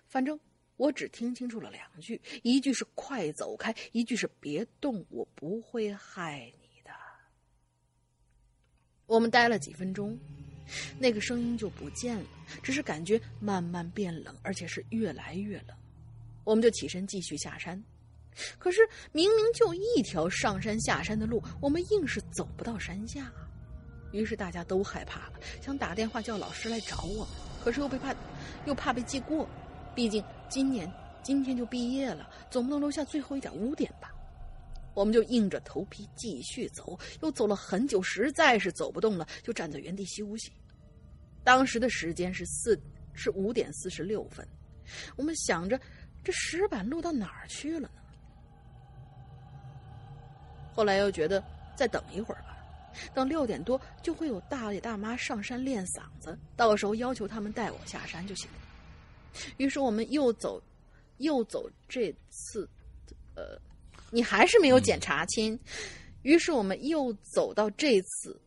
反正我只听清楚了两句，一句是“快走开”，一句是“别动，我不会害你的”。我们待了几分钟，那个声音就不见了，只是感觉慢慢变冷，而且是越来越冷。我们就起身继续下山，可是明明就一条上山下山的路，我们硬是走不到山下。于是大家都害怕了，想打电话叫老师来找我们，可是又被怕，又怕被记过。毕竟今年今天就毕业了，总不能留下最后一点污点吧？我们就硬着头皮继续走，又走了很久，实在是走不动了，就站在原地休息。当时的时间是四是五点四十六分，我们想着这石板路到哪儿去了呢？后来又觉得再等一会儿吧。等六点多就会有大爷大妈上山练嗓子，到时候要求他们带我下山就行了。于是我们又走，又走这次，呃，你还是没有检查清。于是我们又走到这次，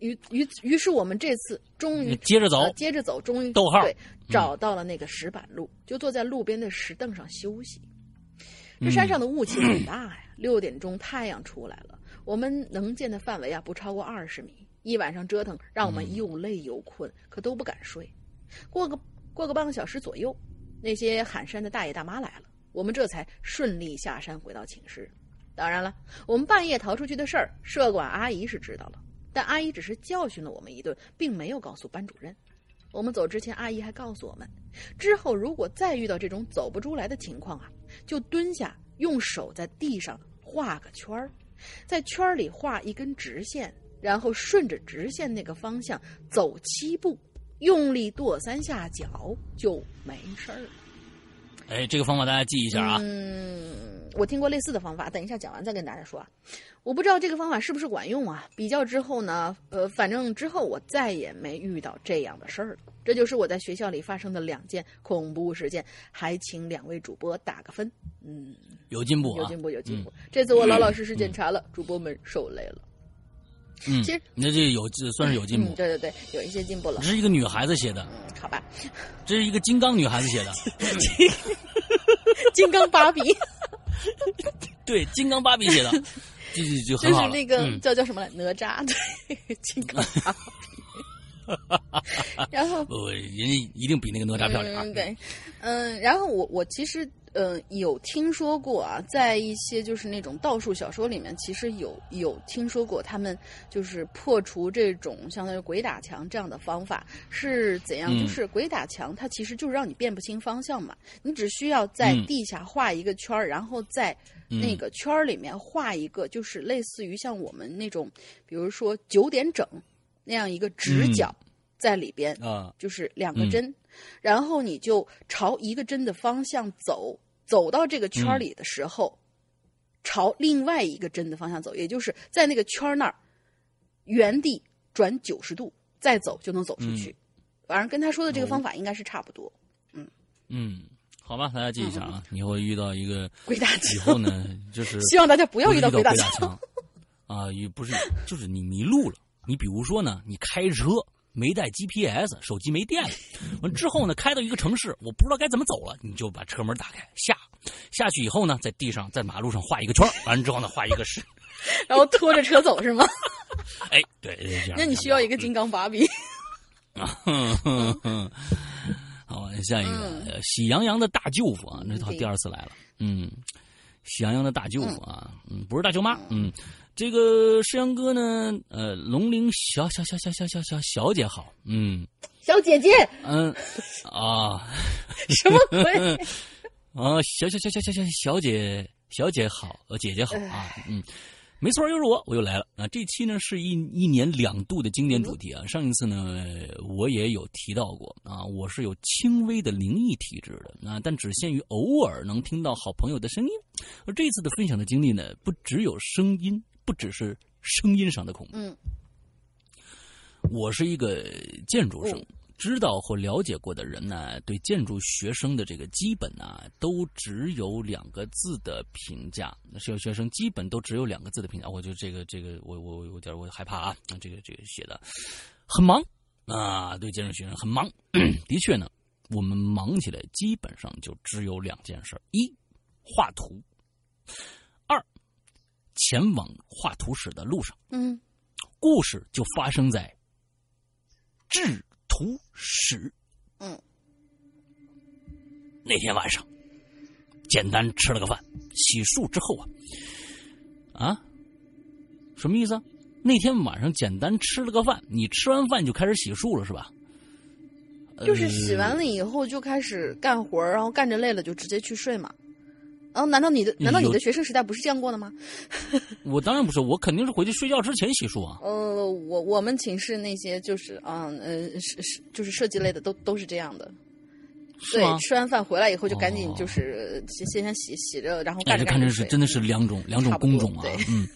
于于于是我们这次终于接着走呃接着走，终于逗号找到了那个石板路，就坐在路边的石凳上休息。这嗯山上的雾气很大呀，六点钟太阳出来了，我们能见的范围啊不超过二十米。一晚上折腾，让我嗯们又累又困，可都不敢睡。过个过个半个小时左右，那些喊山的大爷大妈来了，我们这才顺利下山回到寝室。当然了，我们半夜逃出去的事儿，社管阿姨是知道了，但阿姨只是教训了我们一顿，并没有告诉班主任。我们走之前，阿姨还告诉我们，之后如果再遇到这种走不出来的情况啊，就蹲下，用手在地上画个圈儿，在圈里画一根直线，然后顺着直线那个方向走七步，用力跺三下脚，就没事儿了。哎，这个方法大家记一下啊。嗯，我听过类似的方法，等一下讲完再跟大家说啊。我不知道这个方法是不是管用啊？比较之后呢，呃，反正之后我再也没遇到这样的事儿了。这就是我在学校里发生的两件恐怖事件，还请两位主播打个分。嗯，有进步啊，有进步，有进步。这次我老老实实检查了，主播们受累了。嗯，其实你这这有这算是有进步嗯，。对对对，有一些进步了这。是一个女孩子写的，嗯，好吧，这是一个金刚女孩子写的，金刚芭比 对，金刚芭比写的，这就就就很好就。是那个嗯叫叫什么来，哪吒，对，金刚芭比。然后不，人家一定比那个哪吒漂亮啊。嗯，对，嗯，然后我我其实呃有听说过啊，在一些就是那种道术小说里面，其实有有听说过他们就是破除这种相当于鬼打墙这样的方法。是怎样？嗯。就是鬼打墙，它其实就是让你辨不清方向嘛，你只需要在嗯。地下画一个圈儿，然后在那嗯个圈儿里面画一个，就是类似于像我们那种，比如说九点整那样一个直嗯角在里边。啊，就是两个嗯针，然后你就朝一个针的方向走，走到这个圈里的时候，朝另外一个针的方向走，也就是在那个圈儿那儿原地转九十度，再走就能走出去。反正跟他说的这个方法应该是差不多。嗯嗯，好吧，大家记一下啊，以后遇到一个 鬼打以，后呢，就是希望大家不要遇到鬼打墙。啊，也不是，就是你迷路了。你比如说呢，你开车没带 GPS，手机没电了，完之后呢，开到一个城市，我不知道该怎么走了，你就把车门打开下，下去以后呢，在地上在马路上画一个圈完了之后呢，画一个是，然后拖着车走是吗？哎，对，这样那你需要一个金刚芭比。哼哼哼，好，下一个、喜羊羊的大舅父啊，那他第二次来了。嗯，喜羊羊的大舅父啊，嗯，不是大舅妈，嗯，这个世阳哥呢，呃，龙陵小小小小小小小小姐好，嗯小姐姐，嗯啊什么鬼？啊，小小小小小小小姐小姐好，呃，姐姐好啊，嗯。没错，又是我，我又来了啊！这期呢是一一年两度的经典主题啊。上一次呢，我也有提到过啊，我是有轻微的灵异体质的啊，但只限于偶尔能听到好朋友的声音。而这次的分享的经历呢，不只有声音，不只是声音上的恐怖。嗯我是一个建筑生哦，知道或了解过的人呢，对建筑学生的这个基本呢，都只有两个字的评价。那有学生基本都只有两个字的评价，我就这个这个，我我我有点我害怕啊，这个这个写的很忙啊，对建筑学生很忙。的确呢，我们忙起来基本上就只有两件事：一画图，二前往画图室的路上。嗯故事就发生在制图室。嗯，那天晚上，简单吃了个饭，洗漱之后啊，啊，什么意思啊？那天晚上简单吃了个饭，你吃完饭就开始洗漱了是吧？就是洗完呃了以后就开始干活，然后干着累了就直接去睡嘛。然后难道你的难道你的学生时代不是这样过的吗？我当然不是，我肯定是回去睡觉之前洗漱啊。呃，我我们寝室那些就是啊呃是是就是设计类的都都是这样的。对，？吃完饭回来以后就赶紧哦就是先先先洗洗着，然后哎，干着这看着是真的是两种两种工种啊，嗯，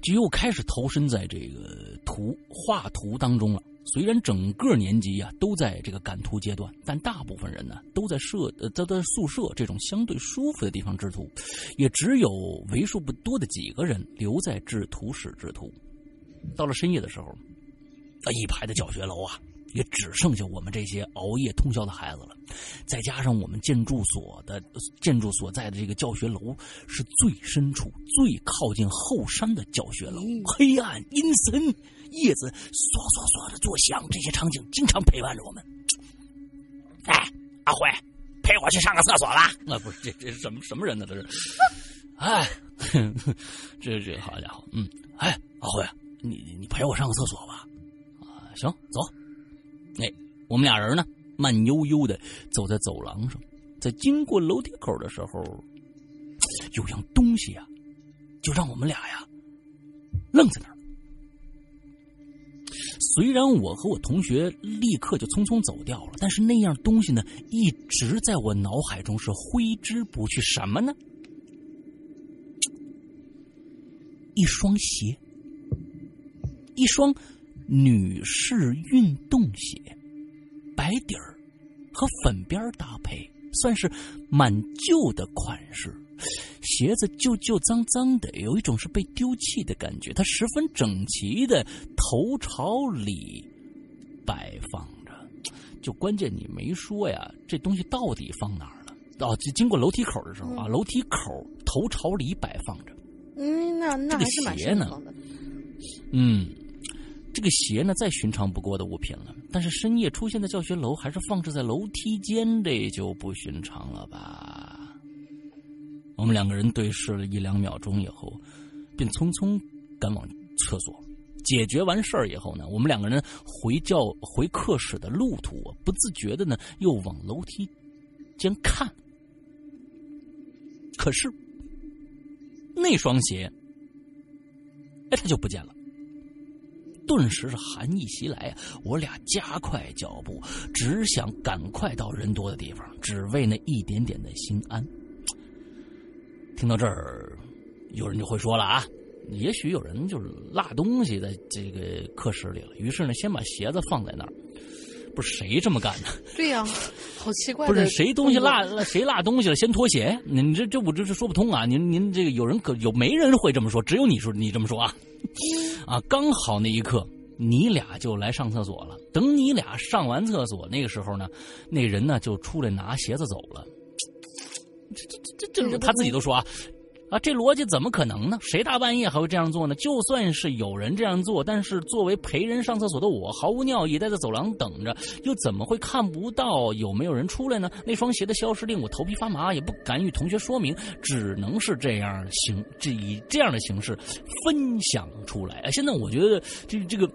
就又开始投身在这个图画图当中了。虽然整个年级呀、都在这个赶图阶段，但大部分人呢都在社呃都在宿舍这种相对舒服的地方制图，也只有为数不多的几个人留在制图室制图。到了深夜的时候，那一排的教学楼啊，也只剩下我们这些熬夜通宵的孩子了。再加上我们建筑所的建筑所在的这个教学楼是最深处、最靠近后山的教学楼，黑暗阴森，叶子唰唰唰的作响，这些场景经常陪伴着我们。哎，阿辉，陪我去上个厕所吧。啊，不是，这这是什么什么人呢？这是，哎，这这好家伙，嗯，哎，阿辉，你你陪我上个厕所吧。啊，行，走。哎，我们俩人呢，慢悠悠的走在走廊上，在经过楼梯口的时候，有样东西啊，就让我们俩呀愣在那儿。虽然我和我同学立刻就匆匆走掉了，但是那样东西呢，一直在我脑海中是挥之不去。什么呢？一双鞋，一双女士运动鞋，白底儿和粉边搭配，算是蛮旧的款式。鞋子旧旧脏脏的，有一种是被丢弃的感觉。它十分整齐的头朝里摆放着，就关键你没说呀，这东西到底放哪儿了？哦，就经过楼梯口的时候啊，楼梯口头朝里摆放着。嗯，那那还是蛮这个鞋呢。嗯，这个鞋呢，再寻常不过的物品了，但是深夜出现在教学楼，还是放置在楼梯间，这就不寻常了吧？我们两个人对视了一两秒钟以后，便匆匆赶往厕所。解决完事儿以后呢，我们两个人回教回课室的路途，不自觉的呢又往楼梯间看。可是那双鞋，哎，它就不见了。顿时是寒意袭来啊！我俩加快脚步，只想赶快到人多的地方，只为那一点点的心安。听到这儿，有人就会说了啊，也许有人就是落东西在这个课室里了，于是呢，先把鞋子放在那儿。不是谁这么干的？对呀、好奇怪。不是谁东西落谁落东西了，先脱鞋？您这这我这是说不通啊！您您这个有人可有没人会这么说？只有你说你这么说啊？啊，刚好那一刻你俩就来上厕所了。等你俩上完厕所，那个时候呢，那人呢就出来拿鞋子走了。这这这这，他自己都说啊。啊，这逻辑怎么可能呢？谁大半夜还会这样做呢？就算是有人这样做，但是作为陪人上厕所的我，毫无尿意，待在走廊等着，又怎么会看不到有没有人出来呢？那双鞋的消失令我头皮发麻，也不敢与同学说明，只能是这样形，这以这样的形式分享出来。哎，现在我觉得这这个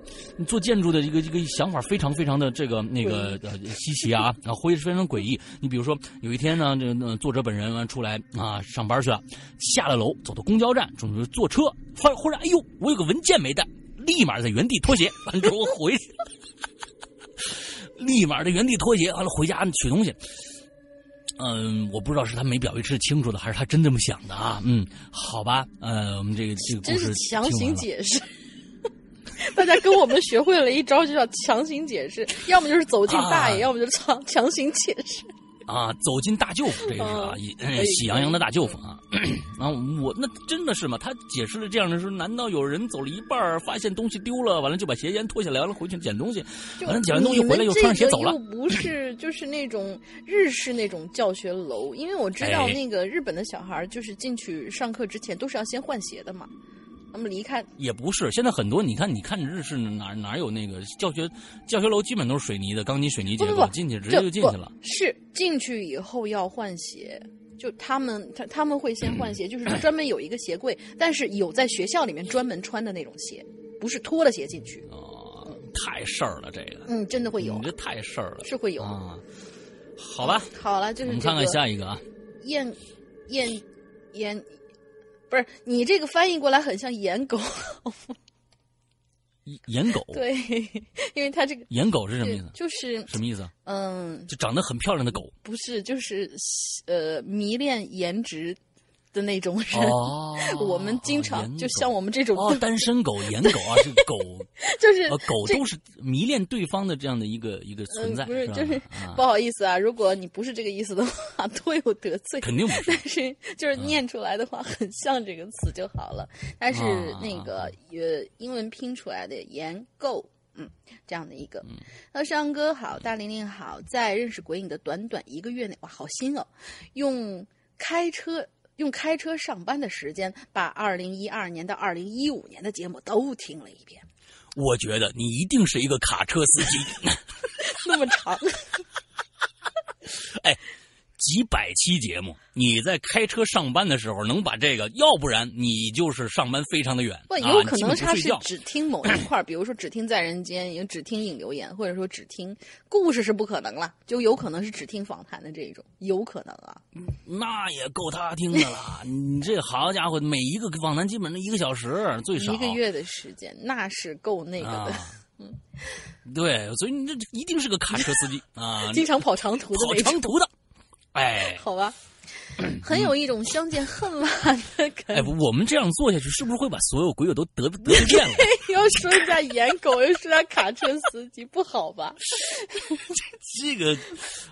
做建筑的一个一个想法非常非常的这个那个呃稀奇啊啊，会非常诡异。你比如说有一天呢，这个呃作者本人完出来啊上班去了，下了楼，走到公交站，准备坐车，发忽然哎呦，我有个文件没带，立马在原地脱鞋，完之后回去，立马在原地脱鞋，完了回家取东西。嗯，我不知道是他没表示清楚的，还是他真这么想的啊？嗯，好吧，呃，我们这个这个故真事是强行解释。大家跟我们学会了一招，就叫强行解释，要么就是走进大爷，啊要么就是强强行解释。啊，走进大舅父，这个是啊，嗯以可以喜羊羊的大舅父啊。然 后我那真的是吗？他解释了这样的说，难道有人走了一半儿发现东西丢了，完了就把鞋先脱下来，完了回去捡东西，完了捡完东西回来又穿上鞋走了不是就是那种日式那种教学楼，因为我知道哎那个日本的小孩就是进去上课之前都是要先换鞋的嘛。那么离开也不是。现在很多你看，你看日式哪哪有那个教学教学楼，基本都是水泥的钢筋水泥结构，不不不，进去直接就进去了。是进去以后要换鞋，就他们他他们会先换鞋，就是 专门有一个鞋柜，但是有在学校里面专门穿的那种鞋，不是脱了鞋进去。哦，太事儿了，这个，嗯，真的会有你，这太事儿了，是会有。啊。好吧，好了，就是我们看看下一个啊。燕燕燕，不是你这个翻译过来很像颜狗，颜狗，对，因为它这个颜狗是什么意思？就是什么意思啊？嗯，就长得很漂亮的狗。不是，就是呃迷恋颜值的那种人。哦 我们经常就像我们这种，哦，单身狗、颜狗啊，是狗，就是呃，狗都是迷恋对方的这样的一个一个存在，嗯，不是，吧就是啊不好意思啊，如果你不是这个意思的话，多有得罪。肯定不是但是就是念出来的话，很像这个词就好了。但是啊那个呃，英文拼出来的颜够，嗯，这样的一个。他说：“上哥好，大玲玲好，在认识鬼影的短短一个月内，哇，好新哦！用开车用开车上班的时间，把二零一二年到二零一五年的节目都听了一遍，我觉得你一定是一个卡车司机。那么长。哎，几百期节目，你在开车上班的时候能把这个，要不然你就是上班非常的远，不，啊有可能他是。只听某一块儿，比如说只听在人间，也只听引流言，或者说只听故事是不可能了，就有可能是只听访谈的这一种，有可能啊。那也够他听的了。你这好家伙，每一个访谈基本上一个小时最少，一个月的时间，那是够那个的，啊。对，所以你这一定是个卡车司机啊，经常跑长途的跑，长途的。哎好吧？很有一种相见恨晚的感哎，觉。我们这样做下去，是不是会把所有鬼友都得得罪遍了？又说人家颜狗，又说人家卡车司机，不好吧？这个，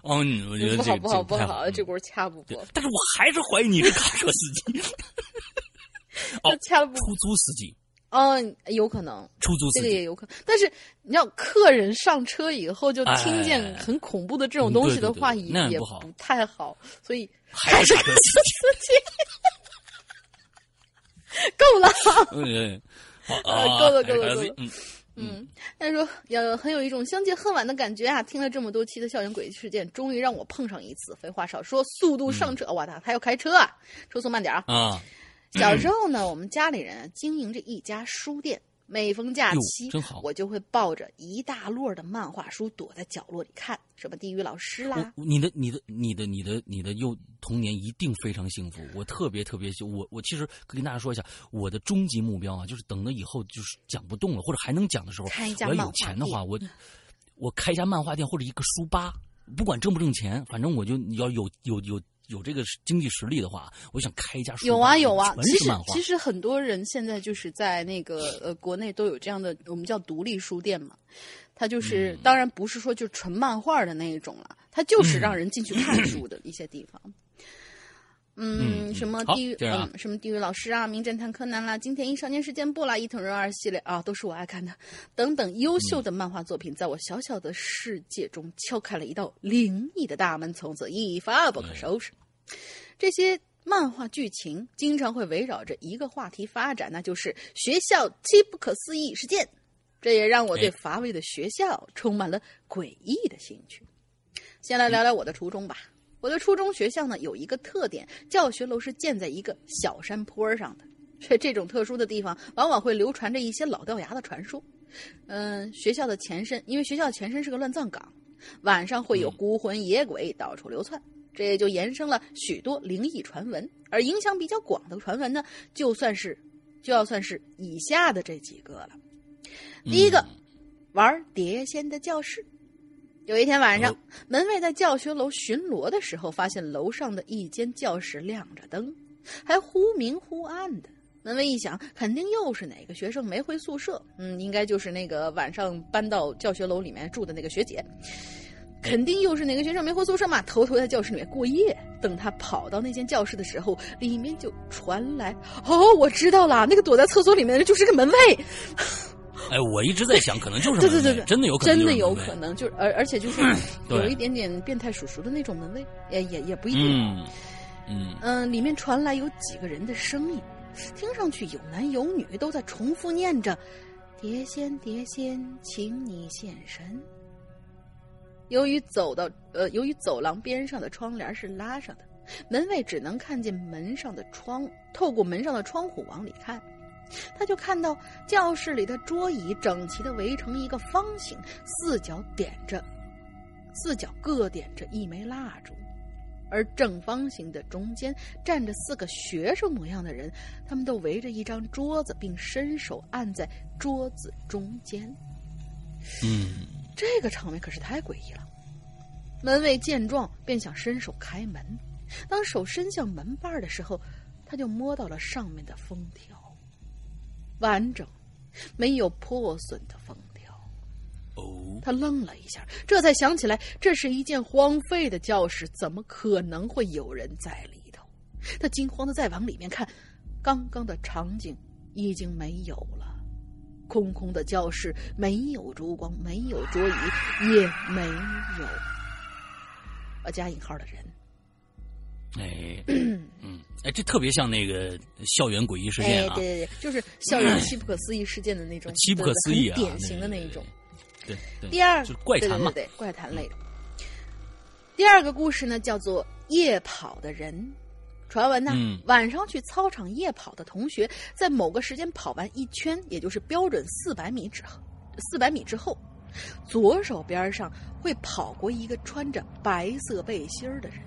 哦，嗯我觉得不好，这个不好，不好，这个太嗯这锅掐不过，，但是我还是怀疑你是卡车司机。哦这掐了不出租司机，哦，有可能，出租这个也有可能。但是你知道，客人上车以后就听见哎很恐怖的这种东西的话，也也不太好，所以还是卡车司机。够了。嗯，好呃啊，够了够了够了嗯，嗯，他说要很有一种相见恨晚的感觉啊！听了这么多期的校园诡异事件，终于让我碰上一次。废话少说，速度上车！哇，他他要开车啊！车速慢点啊！啊，小时候呢，我们家里人啊经营着一家书店，每逢假期好，我就会抱着一大摞的漫画书躲在角落里看，什么地狱老师啦，你的你的你的你的你的幼童年一定非常幸福，我特别特别幸我我其实跟大家说一下，我的终极目标啊，就是等到以后就是讲不动了或者还能讲的时候，开一家我要有钱的话，我我开一家漫画店或者一个书吧，不管挣不挣钱，反正我就要有有有有这个经济实力的话，我想开一家书有啊有啊，其实其。实很多人现在就是在那个呃国内都有这样的，我们叫独立书店嘛。它就是、嗯当然不是说就纯漫画的那一种了，它就是让人进去看书的一些地方。嗯，嗯什么地狱，啊嗯，什么地狱老师啊，名侦探柯南啦，金田一少年事件簿啦，伊藤润二系列啊，都是我爱看的，等等优秀的漫画作品，在我小小的世界中敲开了一道灵异的大门，从此一发不可收拾。这些漫画剧情经常会围绕着一个话题发展，那就是学校七不可思议事件。这也让我对哎乏味的学校充满了诡异的兴趣。先来聊聊我的初衷吧。我的初中学校呢有一个特点，教学楼是建在一个小山坡上的。这这种特殊的地方，往往会流传着一些老掉牙的传说。嗯，学校的前身，因为学校前身是个乱葬岗，晚上会有孤魂野鬼到处流窜，这也就延伸了许多灵异传闻。而影响比较广的传闻呢，就算是就要算是以下的这几个了。第一个，玩碟仙的教室。有一天晚上，哦门卫在教学楼巡逻的时候，发现楼上的一间教室亮着灯，还忽明忽暗的。门卫一想，肯定又是哪个学生没回宿舍，嗯，应该就是那个晚上搬到教学楼里面住的那个学姐。肯定又是哪个学生没回宿舍嘛，偷偷在教室里面过夜。等他跑到那间教室的时候，里面就传来：“哦，我知道了，那个躲在厕所里面的就是个门卫。”哎，我一直在想，可能就是对对对对，真的有可能，真的有可。能，就是而而且就是 有一点点变态叔叔的那种门卫，也也也不一定。嗯嗯，嗯，里面传来有几个人的声音，听上去有男有女，都在重复念着“碟仙碟仙，请你现身”。由于走到呃，由于走廊边上的窗帘是拉上的，门卫只能看见门上的窗，透过门上的窗户往里看，他就看到教室里的桌椅整齐的围成一个方形，四角点着，四角各点着一枚蜡烛。而正方形的中间站着四个学生模样的人，他们都围着一张桌子，并伸手按在桌子中间。嗯，这个场面可是太诡异了。门卫见状，便想伸手开门。当手伸向门把的时候，他就摸到了上面的封条，完整，没有破损的封条。哦，他愣了一下，这才想起来，这是一间荒废的教室，怎么可能会有人在里头？他惊慌的再往里面看，刚刚的场景已经没有了，空空的教室，没有烛光，没有桌椅，也没有啊加引号的人。哎，嗯，哎，这特别像那个校园诡异事件哎，啊，对对对，就是校园奇不可思议事件的那种，奇不可思议啊典型的那一种。对对，第二，就是怪谈嘛，对怪谈类的。第二个故事呢，叫做夜跑的人。传闻呢，嗯晚上去操场夜跑的同学，在某个时间跑完一圈，也就是标准四百米之后，四百米之后，左手边上会跑过一个穿着白色背心儿的人，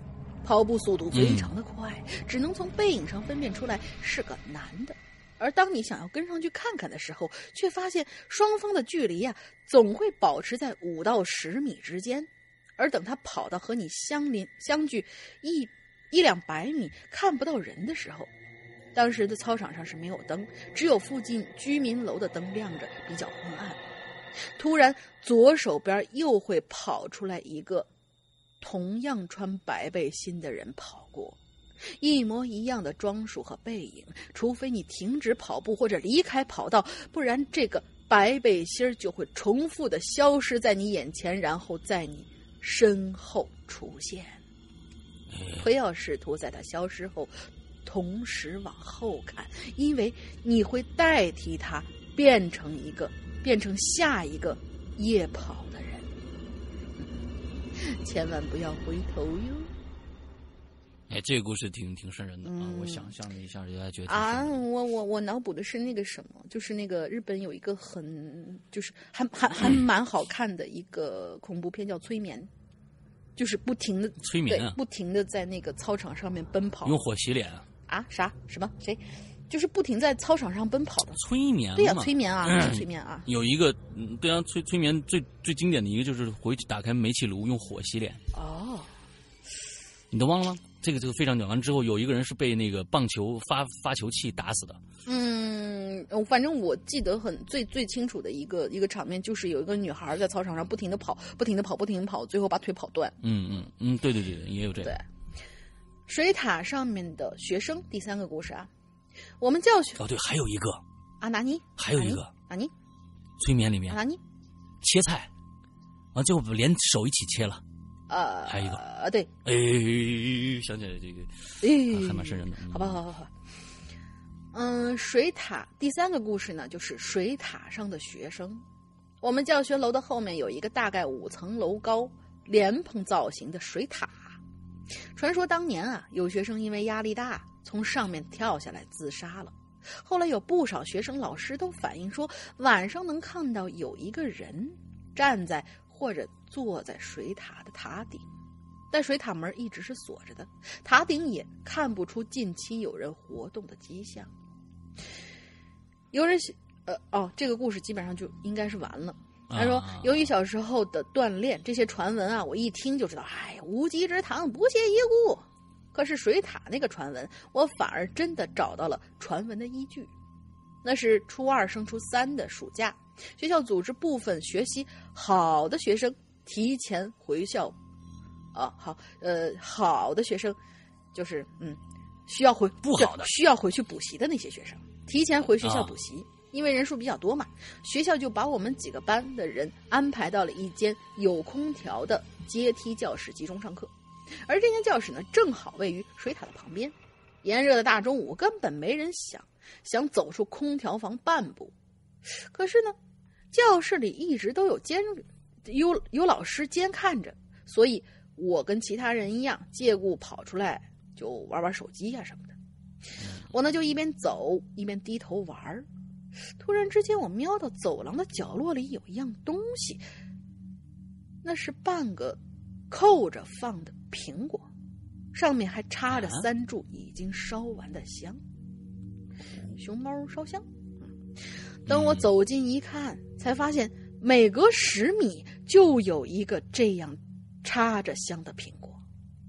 跑步速度非常的快，只能从背影上分辨出来是个男的。而当你想要跟上去看看的时候，却发现双方的距离呀、总会保持在五到十米之间。而等他跑到和你相邻相距一一两百米看不到人的时候，当时的操场上是没有灯，只有附近居民楼的灯亮着，比较昏暗。突然，左手边又会跑出来一个同样穿白背心的人跑过。一模一样的装束和背影，除非你停止跑步或者离开跑道，不然这个白背心儿就会重复的消失在你眼前，然后在你身后出现。不要试图在它消失后同时往后看，因为你会代替它变成一个，变成下一个夜跑。千万不要回头哟！哎，这个故事挺挺瘆人的啊！嗯我想象了一下，大家觉得啊，我我我脑补的是那个什么，就是那个日本有一个很就是还还还蛮好看的一个恐怖片，叫《催眠》，就是不停的催眠啊，不停的在那个操场上面奔跑用火洗脸啊，啊？啥什么谁？就是不停在操场上奔跑的。催眠对呀、嘛催眠啊，催眠啊。有一个，嗯，对啊，催催眠最最经典的一个就是回去打开煤气炉用火洗脸，哦，你都忘了吗？这个这个非常屌。完之后有一个人是被那个棒球发发球器打死的，嗯，呃反正我记得很最最清楚的一个一个场面，就是有一个女孩在操场上不停的跑，不停的跑，不停的跑，最后把腿跑断。嗯嗯嗯，对对对，也有这个对个。，水塔上面的学生，第三个故事啊，我们教学哦，对，还有一个，阿纳尼，还有一个。阿尼，催眠里面。阿纳尼，切菜，啊最后连手一起切了。呃，还有一个。啊，对，哎，想起来这个。哎，还蛮瘆人的。嗯。好吧，好好好。嗯，水塔第三个故事呢，就是水塔上的学生。我们教学楼的后面有一个大概五层楼高、莲蓬造型的水塔。传说当年啊，有学生因为压力大，从上面跳下来自杀了。后来有不少学生、老师都反映说，晚上能看到有一个人站在或者坐在水塔的塔顶。但水塔门一直是锁着的，塔顶也看不出近期有人活动的迹象。有人写，呃，哦，这个故事基本上就应该是完了。他说啊，由于小时候的锻炼，这些传闻啊，我一听就知道，哎，无稽之谈，不屑一顾。可是水塔那个传闻，我反而真的找到了传闻的依据。那是初二升初三的暑假，学校组织部分学习好的学生提前回校，啊，好，呃，好的学生，就是嗯，需要回不好的需要回去补习的那些学生，提前回学校啊补习。因为人数比较多嘛，学校就把我们几个班的人安排到了一间有空调的阶梯教室集中上课，而这间教室呢，正好位于水塔的旁边。炎热的大中午，根本没人想想走出空调房半步。可是呢，教室里一直都有监有有老师监看着，所以我跟其他人一样，借故跑出来就玩玩手机呀、什么的。我呢就一边走一边低头玩儿。突然之间，我瞄到走廊的角落里有一样东西，那是半个扣着放的苹果，上面还插着啊三柱已经烧完的香。熊猫烧香。等我走近一看，才发现每隔十米就有一个这样插着香的苹果，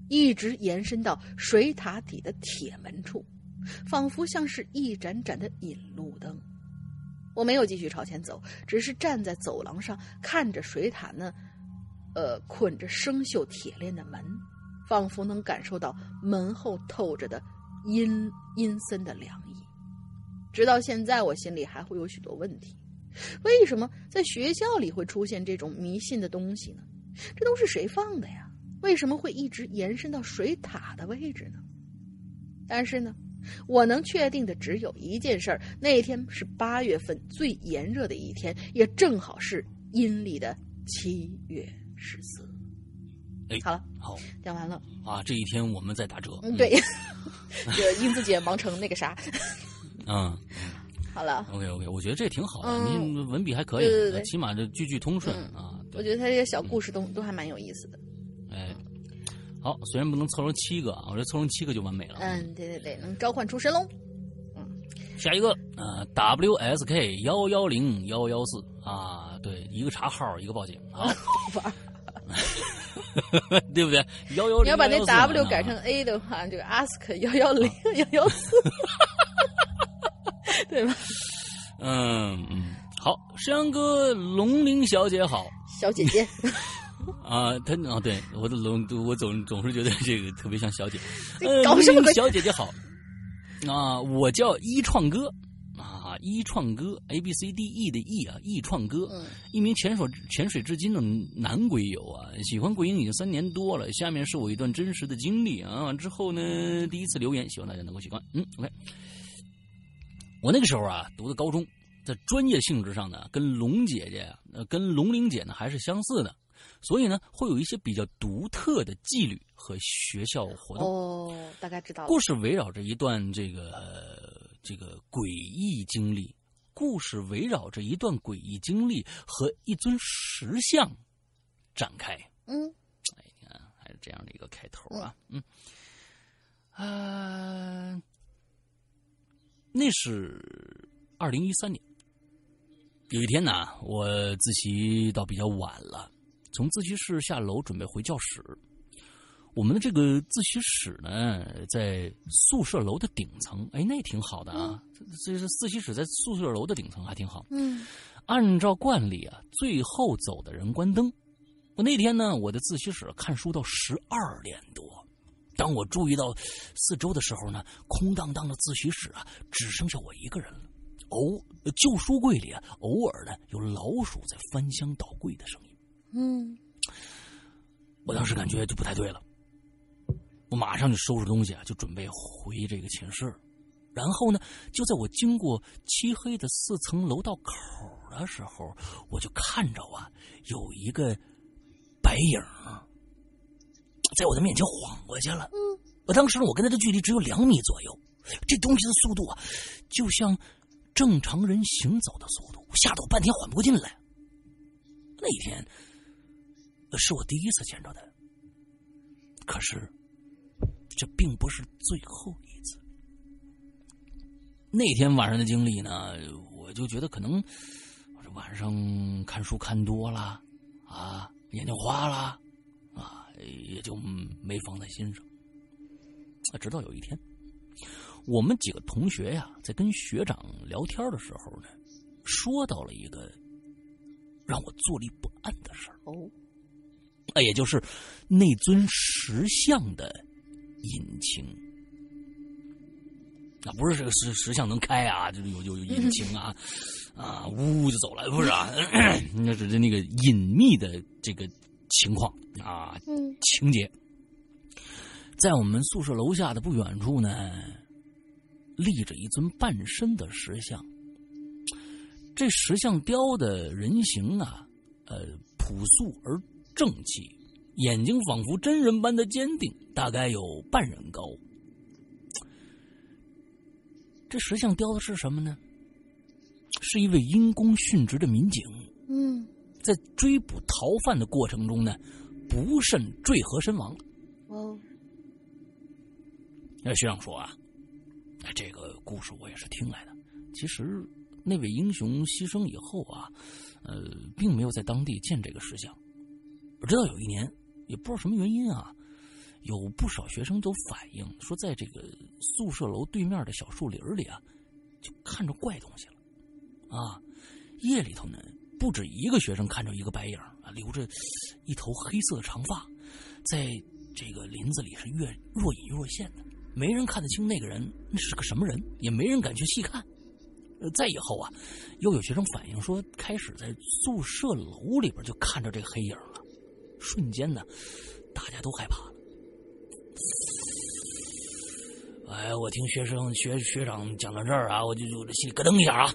一直延伸到水塔底的铁门处，仿佛像是一盏盏的引路灯。我没有继续朝前走，只是站在走廊上看着水塔那，呃，捆着生锈铁链的门，仿佛能感受到门后透着的阴阴森的凉意。直到现在，我心里还会有许多问题：为什么在学校里会出现这种迷信的东西呢？这都是谁放的呀？为什么会一直延伸到水塔的位置呢？但是呢，我能确定的只有一件事儿：那天是八月份最炎热的一天，也正好是阴历的七月十四。哎，好了，好讲完了。啊，这一天我们在打折。嗯，对，这英子姐忙成那个啥。嗯 好了，，OK OK，我觉得这挺好的，嗯你文笔还可以，对对对起码这句句通顺嗯啊。我，觉得他这些小故事都都还蛮有意思的。哎，好，虽然不能凑成七个啊，我觉得凑成七个就完美了。嗯，对对对，能召唤出神龙。嗯下一个呃，WSK 幺幺零幺幺四啊，对，一个查号，一个报警啊，对不对？幺幺零，你要把那114 W 啊改成 A 的话，就 ask 幺幺零幺幺四，对吧？嗯嗯，好，山羊哥，龙鳞小姐好。小姐姐，啊，他啊，对我的龙，我总总是觉得这个特别像小姐，搞什么鬼？小姐姐好。啊，我叫一创哥啊，一创哥，A B C D E 的 E 啊，一创哥，嗯一名潜水潜水至今的男鬼友啊，喜欢桂英已经三年多了。下面是我一段真实的经历啊。之后呢，第一次留言，希望大家能够喜欢。嗯，OK。我那个时候啊，读的高中，在专业性质上呢，跟龙姐姐啊，呃，跟龙玲姐呢还是相似的，所以呢，会有一些比较独特的纪律和学校活动。哦，大概知道了故。事围绕着一段这个、呃这个诡异经历，故事围绕着一段诡异经历和一尊石像展开。嗯哎，你看，还是这样的一个开头啊，嗯，啊、那是二零一三年，有一天呢，我自习到比较晚了，从自习室下楼准备回教室。我们的这个自习室呢，在宿舍楼的顶层，哎，那挺好的啊。这是自习室在宿舍楼的顶层，还挺好。嗯按照惯例啊，最后走的人关灯。我那天呢，我的自习室看书到十二点多。当我注意到四周的时候呢，空荡荡的自习室啊，只剩下我一个人了。偶旧书柜里啊，偶尔呢有老鼠在翻箱倒柜的声音。嗯我当时感觉就不太对了，我马上就收拾东西啊，就准备回这个寝室。然后呢，就在我经过漆黑的四层楼道口的时候，我就看着啊，有一个白影在我的面前晃过去了。我当时呢，我跟他的距离只有两米左右，这东西的速度啊，就像正常人行走的速度，吓得我半天缓不过劲来。那一天是我第一次见着他，可是这并不是最后一次。那天晚上的经历呢，我就觉得可能我这晚上看书看多了啊，眼睛花了啊，也就没放在心上。啊，直到有一天，我们几个同学呀，在跟学长聊天的时候呢，说到了一个让我坐立不安的事儿。哦，啊，也就是那尊石像的引擎。那，不是这个石石像能开啊，就是有有有引擎啊，啊，呜呜就走了，不是啊，那只是那个隐秘的这个情况啊，嗯情节。在我们宿舍楼下的不远处呢，立着一尊半身的石像。这石像雕的人形啊，呃，朴素而正气，眼睛仿佛真人般的坚定，大概有半人高。这石像雕的是什么呢？是一位因公殉职的民警，嗯在追捕逃犯的过程中呢，不慎坠河身亡。哦那学长说啊，哎，这个故事我也是听来的。其实那位英雄牺牲以后啊，呃，并没有在当地建这个石像。直到有一年，也不知道什么原因啊，有不少学生都反映说，在这个宿舍楼对面的小树林里啊，就看着怪东西了。啊，夜里头呢，不止一个学生看着一个白影啊，留着一头黑色的长发，在这个林子里是越若隐若现的。没人看得清那个人那是个什么人，也没人敢去细看。呃，再以后啊，又有学生反映说，开始在宿舍楼里边就看着这个黑影，瞬间呢，大家都害怕了。哎，我听学生学学长讲到这儿啊，我就我这心里咯噔一下啊，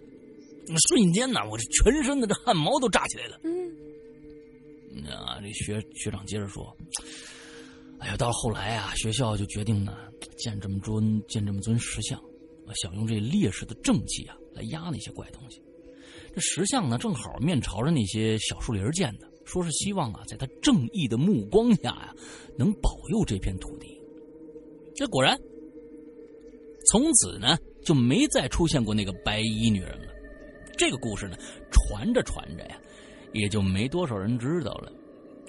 瞬间呢，我这全身的这汗毛都炸起来了。嗯啊，这学学长接着说：“哎呀，到后来啊，学校就决定呢，建这么尊建这么尊石像，想用这烈士的正气啊来压那些怪东西。这石像呢，正好面朝着那些小树林建的，说是希望啊，在他正义的目光下呀、能保佑这片土地。这果然，从此呢就没再出现过那个白衣女人了。这个故事呢，传着传着呀。”也就没多少人知道了，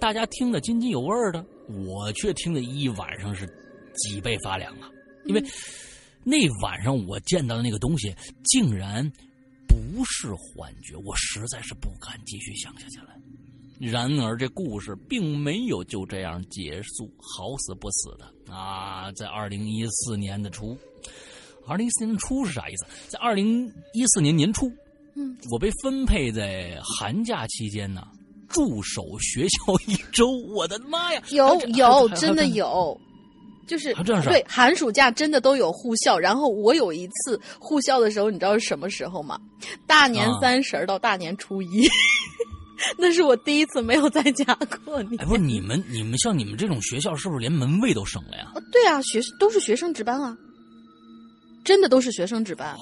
大家听得津津有味的，我却听得一晚上是脊背发凉啊！因为那晚上我见到的那个东西竟然不是幻觉，我实在是不敢继续想下去了。然而这故事并没有就这样结束，好死不死的啊！在二零一四年的初，二零一四年初是啥意思？在二零一四年年初。嗯，我被分配在寒假期间呢，驻守学校一周。我的妈呀！有有，真的有，就是对寒暑假真的都有护校。然后我有一次护校的时候，你知道是什么时候吗？大年啊三十到大年初一，那是我第一次没有在家过年。哎，不是你们，你们像你们这种学校，是不是连门卫都省了呀？哦对啊，学都是学生值班啊，真的都是学生值班。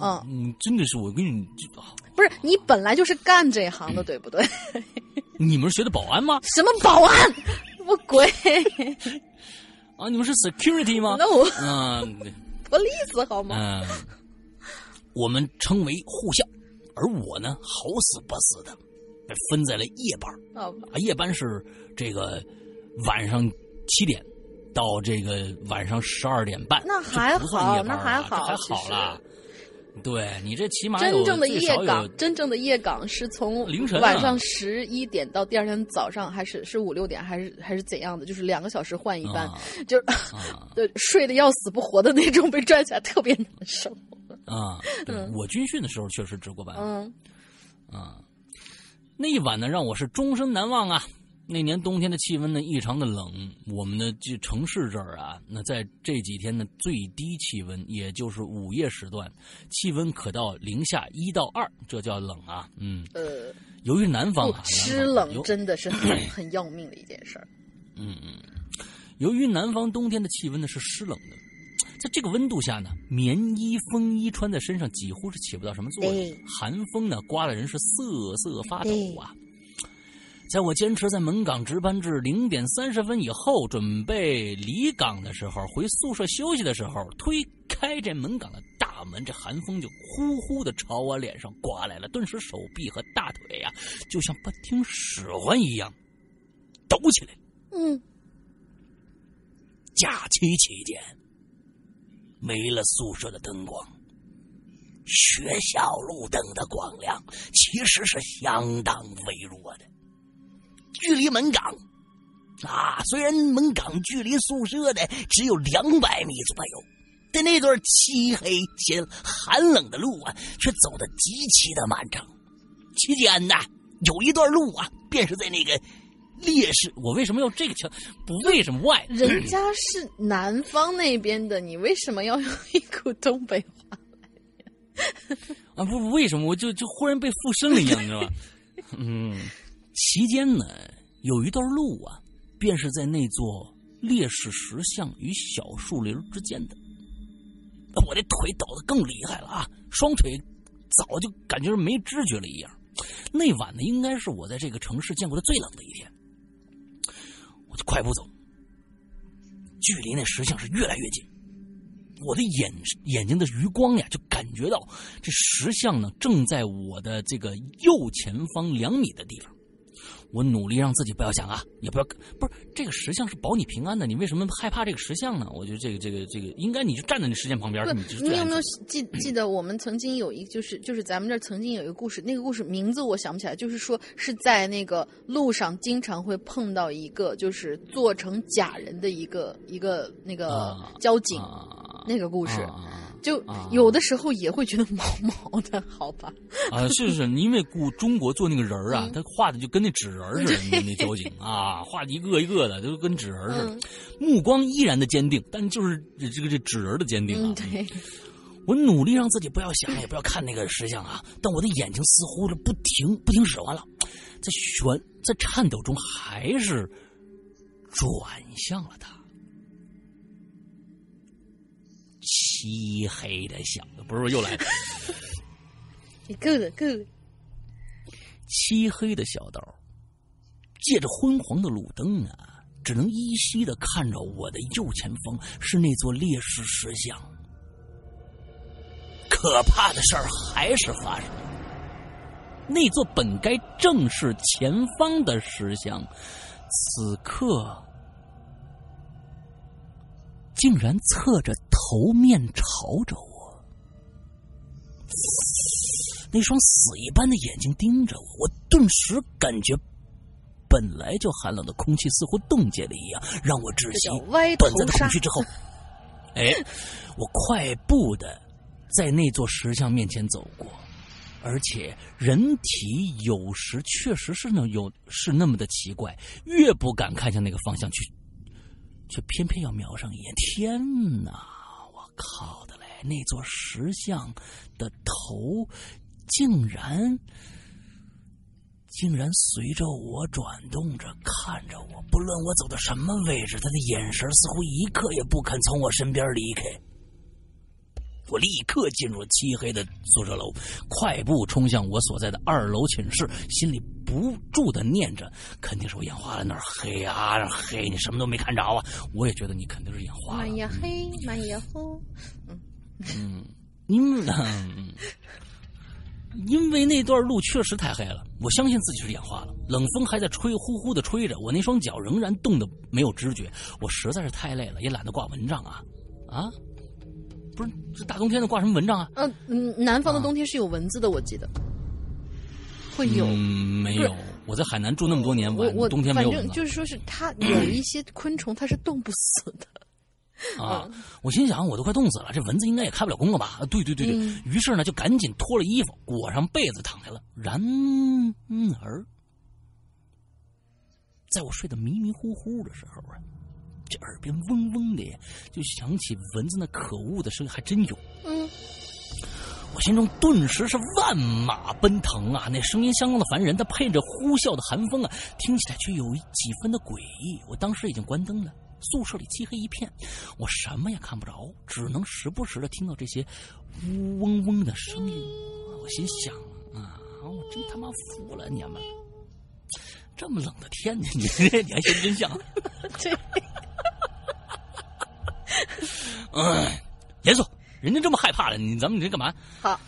哦，嗯，真的是我跟你，啊不是你本来就是干这行的，对不对？你们是学的保安吗？什么保安？什么鬼啊，你们是 security 吗？？No，嗯 police 好吗？嗯，我们称为护校，而我呢，好死不死的被分在了夜班。哦，啊，夜班是这个晚上七点到这个晚上十二点半，那还好啊那还好还好啦。对你这起码真正的夜岗，真正的夜岗是从凌晨啊晚上十一点到第二天早上，还是是五六点，还是还是怎样的？就是两个小时换一班，啊就是啊 睡得要死不活的那种，被拽起来特别难受。啊！对嗯我军训的时候确实值过班嗯，啊。那一晚呢，让我是终身难忘啊！那年冬天的气温呢异常的冷，我们的这城市这儿啊，那在这几天的最低气温，也就是午夜时段，气温可到零下一到二，这叫冷啊！嗯，呃，由于南方啊，湿冷真的是很 很要命的一件事儿。嗯嗯，由于南方冬天的气温呢是湿冷的，在这个温度下呢，棉衣、风衣穿在身上几乎是起不到什么作用，寒风呢刮的人是瑟瑟发抖啊。在我坚持在门岗值班至零点三十分以后，准备离岗的时候，回宿舍休息的时候，推开这门岗的大门，这寒风就呼呼的朝我脸上刮来了，顿时手臂和大腿呀、就像不听使唤一样抖起来。嗯，假期期间，没了宿舍的灯光，学校路灯的光亮其实是相当微弱的。距离门岗啊，虽然门岗距离宿舍的只有两百米左右，但那段漆黑且寒冷的路啊，却走得极其的漫长。期间呢，有一段路啊，便是在那个烈士我为什么要这个腔？不为什么 why？人家是南方那边的，你为什么要用一股东北话？啊，不不，为什么我就就忽然被附身了一样，你知道吧？嗯，期间呢，有一段路啊，便是在那座烈士石像与小树林之间的。我这腿抖得更厉害了啊，双腿早就感觉是没知觉了一样。那晚呢，应该是我在这个城市见过的最冷的一天。快步走，距离那石像是越来越近。我的眼眼睛的余光呀，就感觉到这石像呢正在我的这个右前方两米的地方。我努力让自己不要想啊，也不要不是这个石像是保你平安的，你为什么害怕这个石像呢？我觉得这个这个这个应该你就站在那石像旁边，不你就是，你有没有记记得我们曾经有一就是就是咱们这儿曾经有一个故事，那个故事名字我想不起来，就是说是在那个路上经常会碰到一个就是做成假人的一个一个那个啊交警、啊那个故事。啊就啊有的时候也会觉得毛毛的，好吧？啊，是是，因为古中国做那个人儿啊嗯，他画的就跟那纸人儿似的，那 那交警啊，画的一个一个的，就跟纸人儿似的嗯，目光依然的坚定，但就是这个这纸人的坚定啊嗯，。对，我努力让自己不要想，也不要看那个石像啊，但我的眼睛似乎是不停不停使唤了，在旋在颤抖中，还是转向了他。漆黑的小子，不是又来了。你够了，够了。漆黑的小道，借着昏黄的路灯啊，只能依稀的看着我的右前方是那座烈士石像。可怕的事儿还是发生了，那座本该正视前方的石像，此刻竟然侧着头面朝着我。那双死一般的眼睛盯着我，我顿时感觉本来就寒冷的空气似乎冻结了一样，让我窒息短暂的杀空虚之后，哎，我快步的在那座石像面前走过，而且人体有时确实是那有是那么的奇怪，越不敢看向那个方向去，却偏偏要瞄上一眼。天哪！我靠的嘞！那座石像的头竟然竟然随着我转动着看着我，不论我走到什么位置，他的眼神似乎一刻也不肯从我身边离开。我立刻进入漆黑的宿舍楼，快步冲向我所在的二楼寝室，心里不住的念着：肯定是我眼花了，那儿黑啊，那儿黑，你什么都没看着啊！我也觉得你肯定是眼花了。满呀黑，满呀红。嗯，因为、嗯、因为那段路确实太黑了，我相信自己是眼花了。冷风还在吹，呼呼的吹着，我那双脚仍然冻得没有知觉。我实在是太累了，也懒得挂蚊帐啊啊！不是，这大冬天的挂什么蚊帐啊？嗯嗯，南方的冬天是有蚊子的，我记得会有。嗯，没有。我在海南住那么多年，我我冬天没有。反正就是说是它有一些昆虫它是冻不死的。啊！我心想，我都快冻死了，这蚊子应该也开不了工了吧？啊，对对对对。嗯于是呢，就赶紧脱了衣服，裹上被子躺下了。然而，在我睡得迷迷糊糊的时候啊，这耳边嗡嗡的，就响起蚊子那可恶的声音，还真有。嗯，我心中顿时是万马奔腾啊！那声音相当的烦人，它配着呼啸的寒风啊，听起来却有几分的诡异。我当时已经关灯了，宿舍里漆黑一片，我什么也看不着，只能时不时的听到这些呜嗡嗡的声音。我心想啊，我真他妈服了你们了！这么冷的天，你 你还嫌真相？对，嗯，严肃，人家这么害怕了，你咱们你这干嘛？好，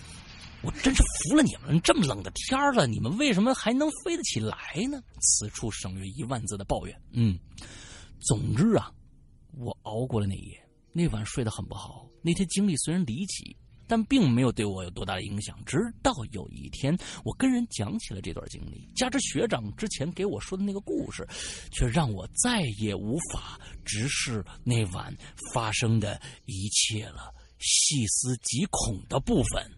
我真是服了你们！这么冷的天儿了，你们为什么还能飞得起来呢？此处省略一万字的抱怨。嗯，总之啊，我熬过了那一夜。那晚睡得很不好。那天经历虽然离奇，但并没有对我有多大的影响。直到有一天，我跟人讲起了这段经历，加之学长之前给我说的那个故事，却让我再也无法直视那晚发生的一切了。细思极恐的部分。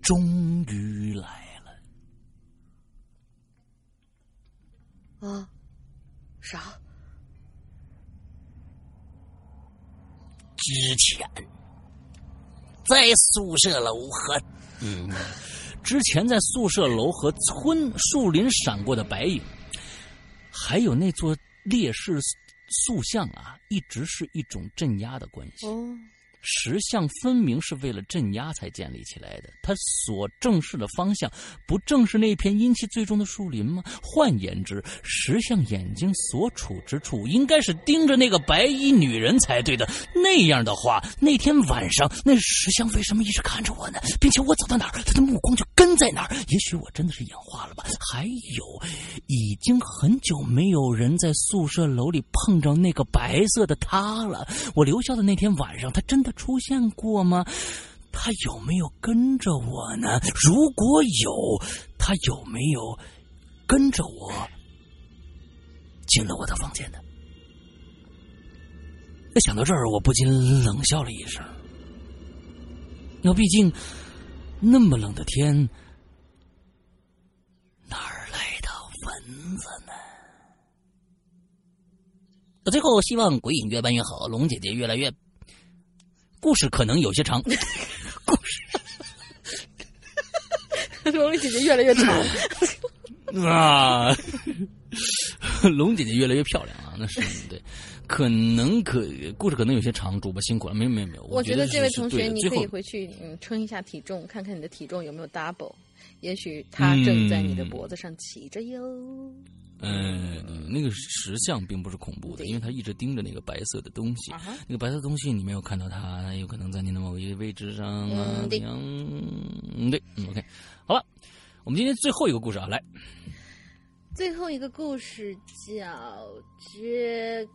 终于来了。啊，啥？之前在宿舍楼和嗯，之前在宿舍楼和村树林闪过的白影，还有那座烈士塑像啊，一直是一种镇压的关系。哦，石像分明是为了镇压才建立起来的，它所正视的方向，不正是那片阴气最重的树林吗？换言之，石像眼睛所处之处，应该是盯着那个白衣女人才对的。那样的话，那天晚上那石像为什么一直看着我呢？并且我走到哪儿，他的目光就跟在哪儿。也许我真的是眼花了吧？还有，已经很久没有人在宿舍楼里碰着那个白色的他了。我留校的那天晚上，他真的出现过吗？他有没有跟着我呢？如果有，他有没有跟着我进了我的房间呢？想到这儿，我不禁冷笑了一声。那毕竟，那么冷的天，哪儿来的蚊子呢？最后，希望鬼影越办越好，龙姐姐越来越……故事可能有些长，故事龙姐姐越来越长。啊，龙姐姐越来越漂亮啊！那是对，可能可故事可能有些长，主播辛苦了，没有没有没有。我觉得这位同学你可以回去嗯称一下体重，看看你的体重有没有 double，也许他正在你的脖子上骑着哟。嗯，那个石像并不是恐怖的，因为他一直盯着那个白色的东西。那个白色东西你没有看到它，有可能在你的某一个位置上啊，嗯对？嗯，对，嗯，OK，好了，我们今天最后一个故事啊，来，最后一个故事叫 Jack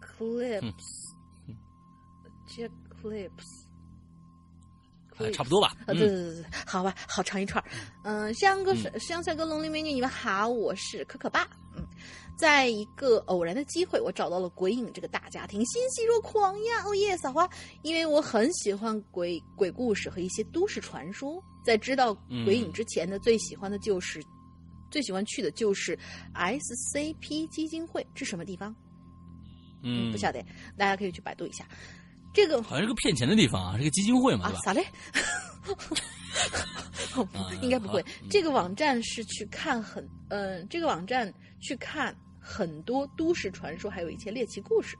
Clips Jack Clips。哎，差不多吧。啊，对嗯对对对，好吧，好长一串儿。嗯，香哥是香帅哥、龙鳞美女，你们好，我是可可爸。嗯，在一个偶然的机会，我找到了鬼影这个大家庭，欣喜若狂呀！哦耶，撒花！因为我很喜欢鬼鬼故事和一些都市传说。在知道鬼影之前呢，最喜欢的就是最喜欢去的就是 SCP 基金会，是什么地方？嗯，不晓得，大家可以去百度一下。这个好像是个骗钱的地方啊，是个基金会嘛，对吧？啊啥嘞？应该不会好。这个网站是去看很，嗯、这个网站去看很多都市传说，还有一些猎奇故事。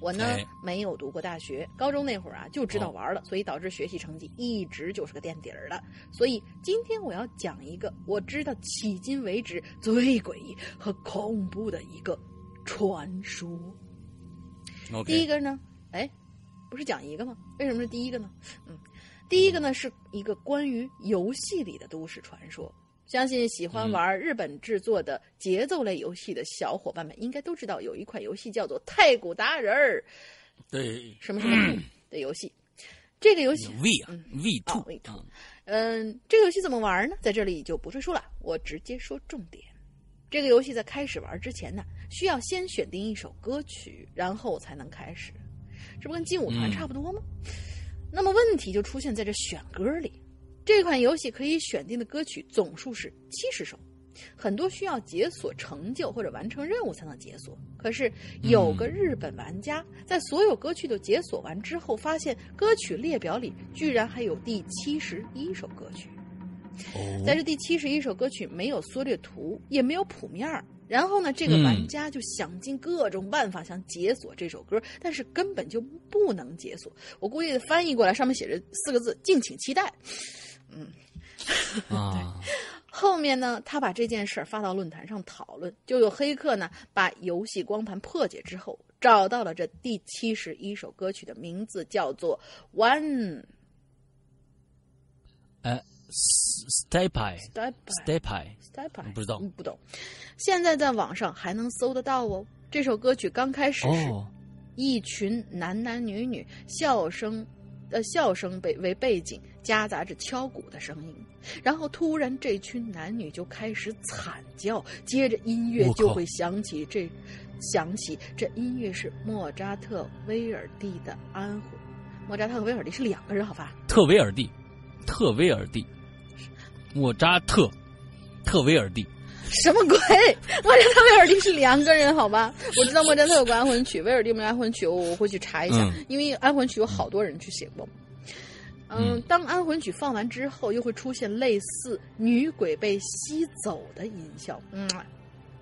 我呢、哎没有读过大学，高中那会儿啊就知道哦玩了，所以导致学习成绩一直就是个垫底儿的。所以今天我要讲一个我知道迄今为止最诡异和恐怖的一个传说。第一个呢，哎，不是讲一个吗？为什么是第一个呢？嗯，第一个呢是一个关于游戏里的都市传说。相信喜欢玩日本制作的节奏类游戏的小伙伴们应该都知道，有一款游戏叫做《太鼓达人儿》，对什么什么兔 的游戏。这个游戏 V 啊，V 哦 two，，V two 嗯，这个游戏怎么玩呢？在这里就不赘述了，我直接说重点。这个游戏在开始玩之前呢，需要先选定一首歌曲，然后才能开始。这不跟劲舞团嗯差不多吗？那么问题就出现在这选歌里。这款游戏可以选定的歌曲总数是七十首，很多需要解锁成就或者完成任务才能解锁。可是有个日本玩家在所有歌曲都解锁完之后，发现歌曲列表里居然还有第七十一首歌曲。哦，在这第七十一首歌曲没有缩略图，也没有谱面儿。然后呢，这个玩家就想尽各种办法想解锁这首歌，但是根本就不能解锁。我估计翻译过来，上面写着四个字：“敬请期待。”嗯。啊，后面呢，他把这件事儿发到论坛上讨论，就有黑客呢把游戏光盘破解之后，找到了这第七十一首歌曲的名字，叫做《One 哎 Eye Step Step Eye，Step》，不知道嗯不懂。现在在网上还能搜得到哦。这首歌曲刚开始是哦，一群男男女女笑声，呃，笑声背为背景，夹杂着敲鼓的声音。然后突然，这群男女就开始惨叫，接着音乐就会响起这，响起这音乐是莫扎特威尔第的安魂。莫扎特和威尔第是两个人，好吧？特威尔蒂，特威尔蒂，莫扎特，特维尔蒂，什么鬼？莫扎特威尔蒂是两个人，好吧？我知道莫扎特有个安魂曲，威尔蒂没有安魂曲？我我会去查一下，嗯因为安魂曲有好多人去写过。嗯，嗯当安魂曲放完之后，又会出现类似女鬼被吸走的音效。嗯，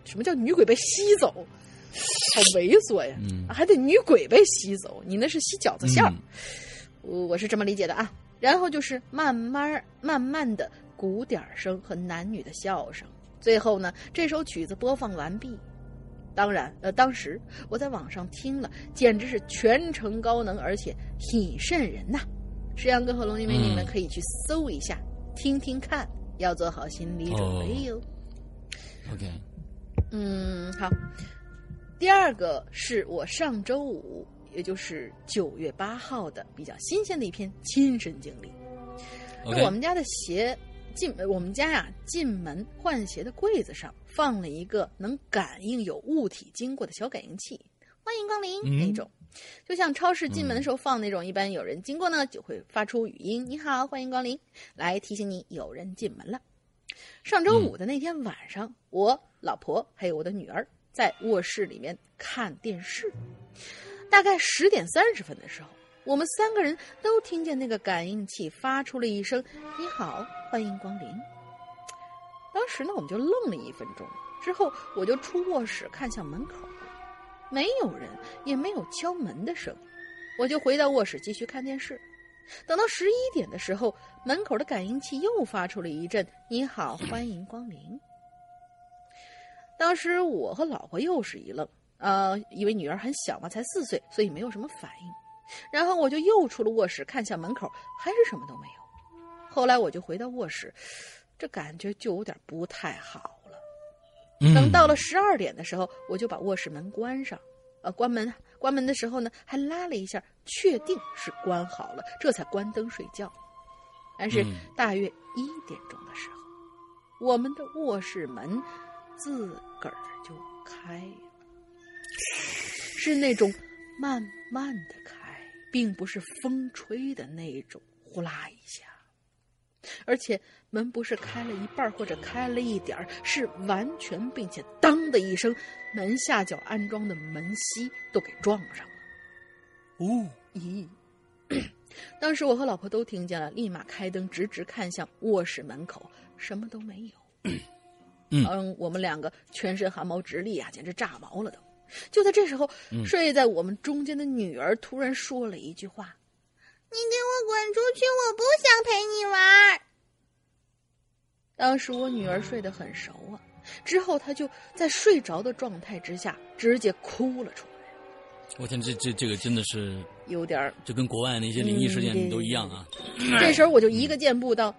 什么叫女鬼被吸走？好猥琐呀！嗯还得女鬼被吸走，你那是吸饺子馅儿。我是这么理解的啊。然后就是慢慢慢慢的鼓点儿声和男女的笑声。最后呢，这首曲子播放完毕。当然，呃，当时我在网上听了，简直是全程高能，而且挺瘆人呐。石阳哥和龙一梅，你们嗯可以去搜一下，听听看，要做好心理准备哟。，OK，嗯，好。第二个是我上周五，也就是九月八号的比较新鲜的一篇亲身经历。我们家的鞋进，呃我们家呀进门换鞋的柜子上放了一个能感应有物体经过的小感应器。欢迎光临、嗯那种。就像超市进门的时候放那种，一般有人经过呢，就会发出语音：“你好，欢迎光临”，来提醒你有人进门了。上周五的那天晚上，我老婆还有我的女儿在卧室里面看电视。大概十点三十分的时候，我们三个人都听见那个感应器发出了一声“你好，欢迎光临”。当时呢，我们就愣了一分钟，之后我就出卧室看向门口，没有人，也没有敲门的声音，我就回到卧室继续看电视。等到十一点的时候，门口的感应器又发出了一阵“你好，欢迎光临”。当时我和老婆又是一愣，呃，因为女儿很小嘛，才四岁，所以没有什么反应。然后我就又出了卧室，看向门口，还是什么都没有。后来我就回到卧室，这感觉就有点不太好了。嗯等到了十二点的时候，我就把卧室门关上。呃，关门，关门的时候呢，还拉了一下，确定是关好了，这才关灯睡觉。但是嗯大约一点钟的时候，我们的卧室门自个儿就开了，是那种慢慢的开，并不是风吹的那种呼啦一下。而且门不是开了一半或者开了一点儿，是完全并且当的一声，门下角安装的门吸都给撞上了。哦，咦！当时我和老婆都听见了，立马开灯，直直看向卧室门口，什么都没有。嗯我们两个全身汗毛直立啊，简直炸毛了都。就在这时候，嗯睡在我们中间的女儿突然说了一句话：“你给我滚出去！我不想陪你玩。”当时我女儿睡得很熟啊，之后她就在睡着的状态之下，直接哭了出来，我天，这这这个真的是，有点儿就跟国外那些灵异事件都一样啊。这时候我就一个箭步到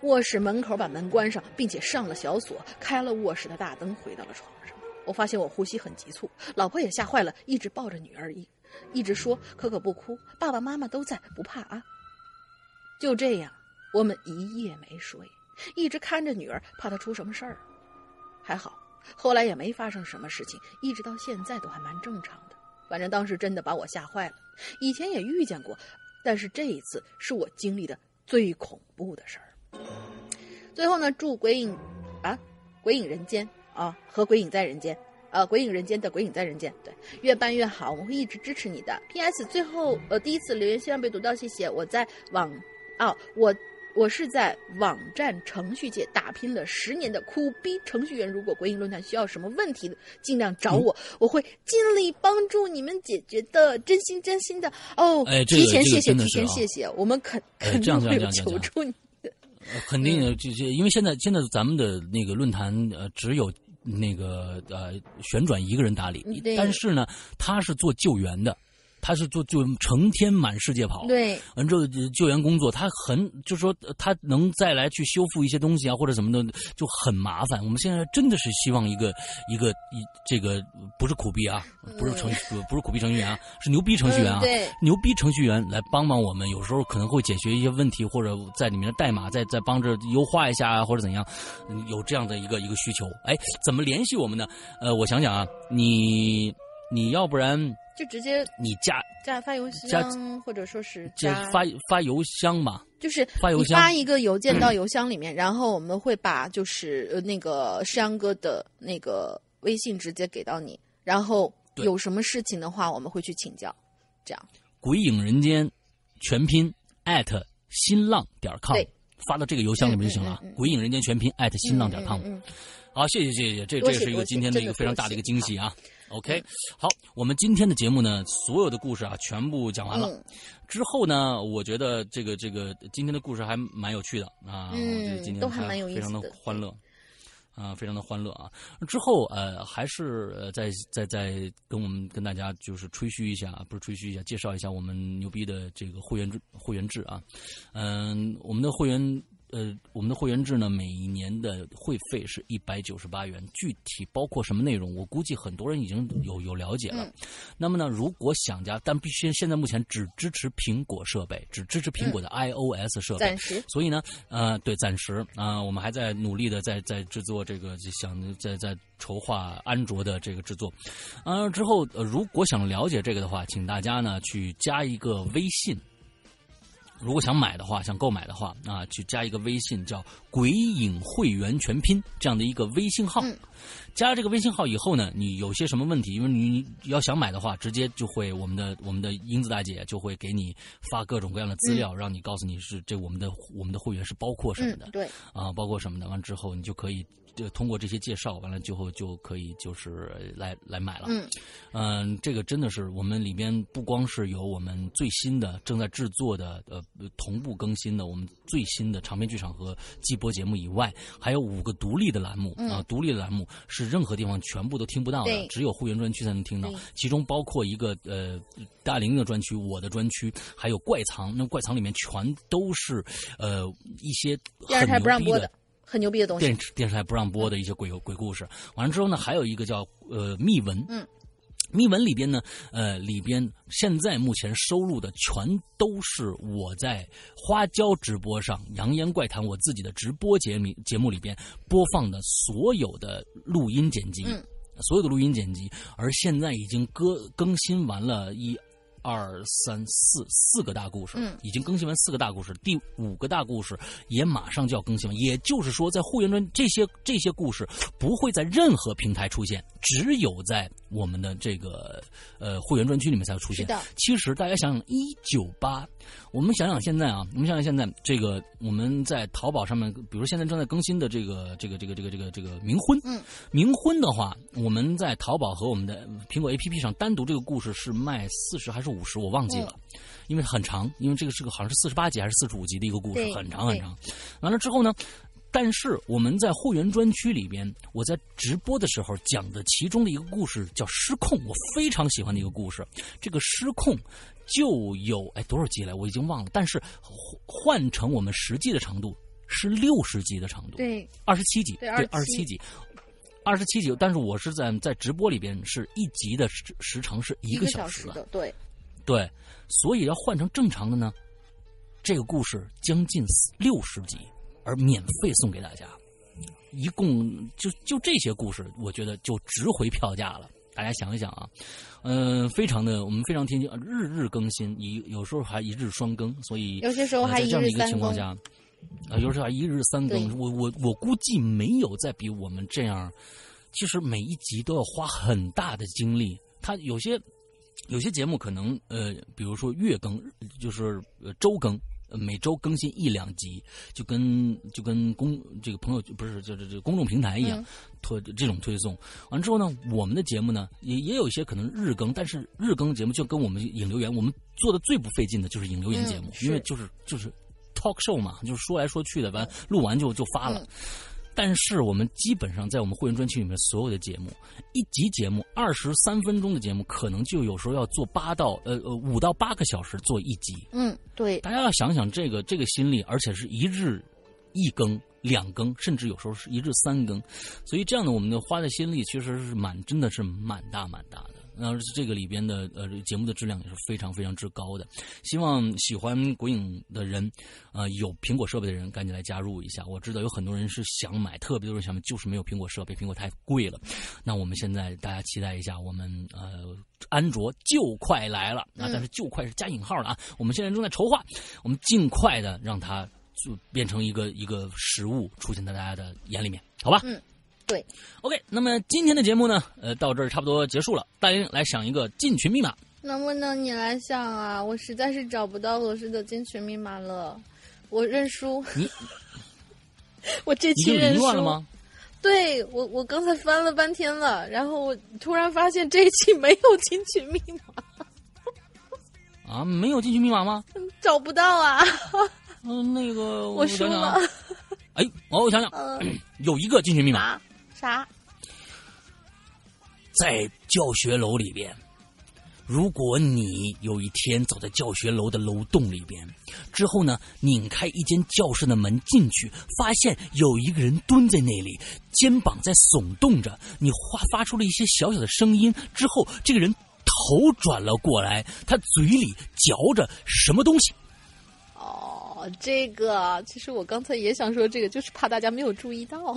卧室门口，把门关上，并且上了小锁，开了卧室的大灯，回到了床上。我发现我呼吸很急促，老婆也吓坏了，一直抱着女儿一一直说：“可可不哭，爸爸妈妈都在，不怕啊。”就这样，我们一夜没睡，一直看着女儿，怕她出什么事儿。还好，后来也没发生什么事情，一直到现在都还蛮正常的。反正当时真的把我吓坏了，以前也遇见过，但是这一次是我经历的最恐怖的事儿。最后呢，祝鬼影啊，鬼影人间啊和鬼影在人间。呃，鬼影人间的鬼影在人间，对，越办越好，我们会一直支持你的。P.S. 最后，呃，第一次留言希望被读到，谢谢。我在网，哦，我我是在网站程序界打拼了十年的苦逼程序员。如果鬼影论坛需要什么问题，尽量找我，我会尽力帮助你们解决的，真心真心的。哦，哎提前谢谢，提前谢谢，我们肯哎肯定会求助你。呃肯定的，这这，因为现在现在咱们的那个论坛呃只有那个呃旋转一个人打理。但是呢，他是做救援的，他是做就成天满世界跑，对，完之后呃救援工作，他很就是说呃他能再来去修复一些东西啊或者什么的，就很麻烦。我们现在真的是希望一个一个一这个不是苦逼啊，不是程序不是苦逼程序员啊，是牛逼程序员啊，嗯对牛逼程序员来帮帮我们，有时候可能会解决一些问题，或者在里面的代码再再帮着优化一下啊，或者怎样，嗯有这样的一个一个需求。哎，怎么联系我们呢？呃，我想想啊，你你要不然就直接你加加发邮箱，或者说是加加发发邮箱嘛，就是发邮箱发一个邮件到邮箱里面，然后我们会把就是呃那个世阳哥的那个微信直接给到你，然后有什么事情的话，我们会去请教，这样鬼影人间全拼艾特新浪点 com。发到这个邮箱里面就行了。鬼影人间全拼艾特新浪点 com，、好，谢谢谢谢，这这是一个今天的一个非常大的一个惊喜啊。OK，好，我们今天的节目呢，所有的故事啊，全部讲完了。嗯之后呢，我觉得这个这个今天的故事还蛮有趣的啊，嗯我觉得今天都还蛮有意非常的的欢乐。啊，非常的欢乐啊！之后呃，还是呃，再再再跟我们跟大家就是吹嘘一下，不是吹嘘一下，介绍一下我们牛逼的这个会员制会员制啊。嗯、我们的会员呃，我们的会员制呢，每一年的会费是一百九十八元，具体包括什么内容，我估计很多人已经有有了解了。那么呢，如果想加，但必须现在目前只支持苹果设备，只支持苹果的 iOS 设备，暂时所以呢，呃，对，暂时啊、我们还在努力的在在制作这个，想在在筹划安卓的这个制作。啊、之后、呃、如果想了解这个的话，请大家呢去加一个微信。如果想买的话，想购买的话啊，去加一个微信叫“鬼影会员全拼”这样的一个微信号。嗯加了这个微信号以后呢，你有些什么问题，因为你你要想买的话，直接就会我们的我们的英子大姐就会给你发各种各样的资料，让你告诉你是这我们的我们的会员是包括什么的，嗯对，啊，包括什么的。完之后，你就可以就通过这些介绍，完了之后就可以就是来来买了。嗯嗯，这个真的是我们里边不光是有我们最新的正在制作的呃同步更新的我们最新的长篇剧场和季播节目以外，还有五个独立的栏目啊、独立的栏目是任何地方全部都听不到的，只有会员专区才能听到。其中包括一个呃大玲的专区、我的专区，还有怪藏。那怪藏里面全都是呃一些电视台很牛逼的不让播的，很牛逼的东西电。视电视台不让播的一些鬼鬼故事。完了之后呢，还有一个叫呃密文，嗯，密文里边呢，呃，里边现在目前收录的全都是我在花椒直播上《扬言怪谈》我自己的直播节目节目里边播放的所有的录音剪辑，嗯所有的录音剪辑，而现在已经更更新完了一。二三四四个大故事，嗯已经更新完四个大故事，第五个大故事也马上就要更新完。也就是说，在会员专这些这些故事不会在任何平台出现，只有在我们的这个呃会员专区里面才会出现。其实大家想想，一九八，我们想想现在啊，我们想想现在这个我们在淘宝上面，比如现在正在更新的这个这个这个这个这个这个冥婚，嗯，冥婚的话，我们在淘宝和我们的苹果 APP 上单独这个故事是卖四十还是五十，我忘记了。因为很长，因为这个是个好像是四十八集还是四十五集的一个故事，很长很长。完了之后呢，但是我们在会员专区里边，我在直播的时候讲的其中的一个故事叫《失控》，我非常喜欢的一个故事。这个失控就有哎多少集来我已经忘了，但是换换成我们实际的长度是六十集的长度，对，二十七集，对二十七集。二十七集，但是我是在在直播里边是一集的时时长是一个个小小时了，时的，对，对，所以要换成正常的呢，这个故事将近六十集，而免费送给大家，一共就就这些故事，我觉得就值回票价了。大家想一想啊，嗯、非常的，我们非常贴心，日日更新，一有时候还一日双更，所以有些时候呃还这样的一个日三更。情况下，啊，有时候还一日三更，我我我估计没有再比我们这样，其实每一集都要花很大的精力。他有些有些节目可能呃，比如说月更，就是呃周更。呃每周更新一两集，就跟就跟公这个朋友不是这这这公众平台一样嗯推这种推送。完之后呢，我们的节目呢也也有一些可能日更，但是日更节目就跟我们引流员，我们做的最不费劲的就是引流员节目，嗯因为就是就是 talk show 嘛，就是说来说去的，完录完就就发了。嗯但是我们基本上在我们会员专区里面所有的节目，一集节目二十三分钟的节目，可能就有时候要做八到呃呃五到八个小时做一集。嗯，对，大家要想想这个这个心力，而且是一日一更、两更，甚至有时候是一日三更，所以这样的我们的花的心力其实是蛮真的是蛮大蛮大的。然后这个里边的呃节目的质量也是非常非常之高的，希望喜欢鬼影的人，呃有苹果设备的人赶紧来加入一下。我知道有很多人是想买，特别多人想买，就是没有苹果设备，苹果太贵了。那我们现在大家期待一下，我们呃安卓就快来了啊！但是就快是加引号的啊，我们现在正在筹划，我们尽快的让它就变成一个一个实物出现在大家的眼里面，好吧？嗯，对。OK，那么今天的节目呢，呃，到这儿差不多结束了。大英来想一个进群密码，能不能你来想啊？我实在是找不到合适的进群密码了，我认输。你 我这期认输了？吗？对我，我刚才翻了半天了，然后我突然发现这一期没有进群密码，啊，没有进群密码吗？找不到啊！嗯、那个我输了。哎，我想想，嗯 有一个进群密码，啊，啥？在教学楼里边如果你有一天走在教学楼的楼洞里边，之后呢，拧开一间教室的门进去，发现有一个人蹲在那里，肩膀在耸动着，你发发出了一些小小的声音，之后这个人头转了过来，他嘴里嚼着什么东西。哦，这个其实我刚才也想说这个，就是怕大家没有注意到。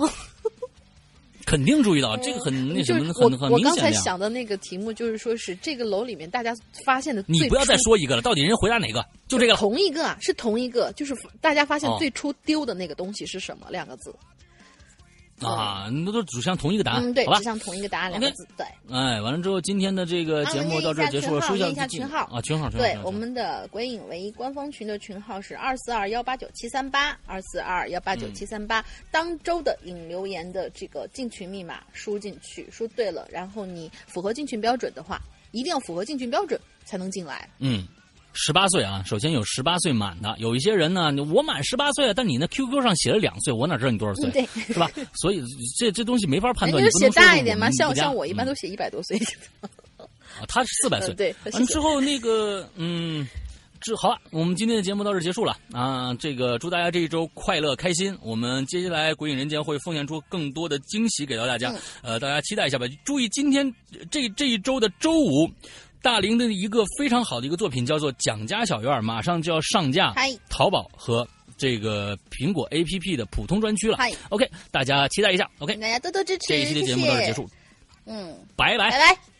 肯定注意到这个很那什么，很很我刚才。想的那个题目，就是说是这个楼里面大家发现的最你不要再说一个了，到底人回答哪个？就这个了。同一个啊，是同一个，就是大家发现哦最初丢的那个东西是什么？两个字。啊，那都指向同一个答案，嗯，对，指？向同一个答案，两个字。对，哎，完了之后，今天的这个节目到这儿结束了，说好我念一下下群号啊，群号，群号，群，号对我们的鬼影唯一官方群的群号是二四二幺八九七三八二四二幺八九七三八。当周的引留言的这个进群密码输进去，输对了，然后你符合进群标准的话，一定要符合进群标准才能进来。嗯。十八岁啊，首先有十八岁满的，有一些人呢，我满十八岁了，但你那 QQ 上写了两岁，我哪知道你多少岁，嗯对是吧？所以这这东西没法判断，你就写大一点嘛，像像我一般嗯都写一百多岁。啊，他是四百岁嗯，对之后那个嗯。这好了，我们今天的节目到这结束了啊！这个祝大家这一周快乐开心。我们接下来《鬼影人间》会奉献出更多的惊喜给到大家，嗯呃，大家期待一下吧。注意，今天这这一周的周五，大林的一个非常好的一个作品叫做《蒋家小院》，马上就要上架淘宝和这个苹果 APP 的普通专区了嗨。OK，大家期待一下。OK，大家多多支持，这一期的节目到这结束。嗯，拜拜拜拜。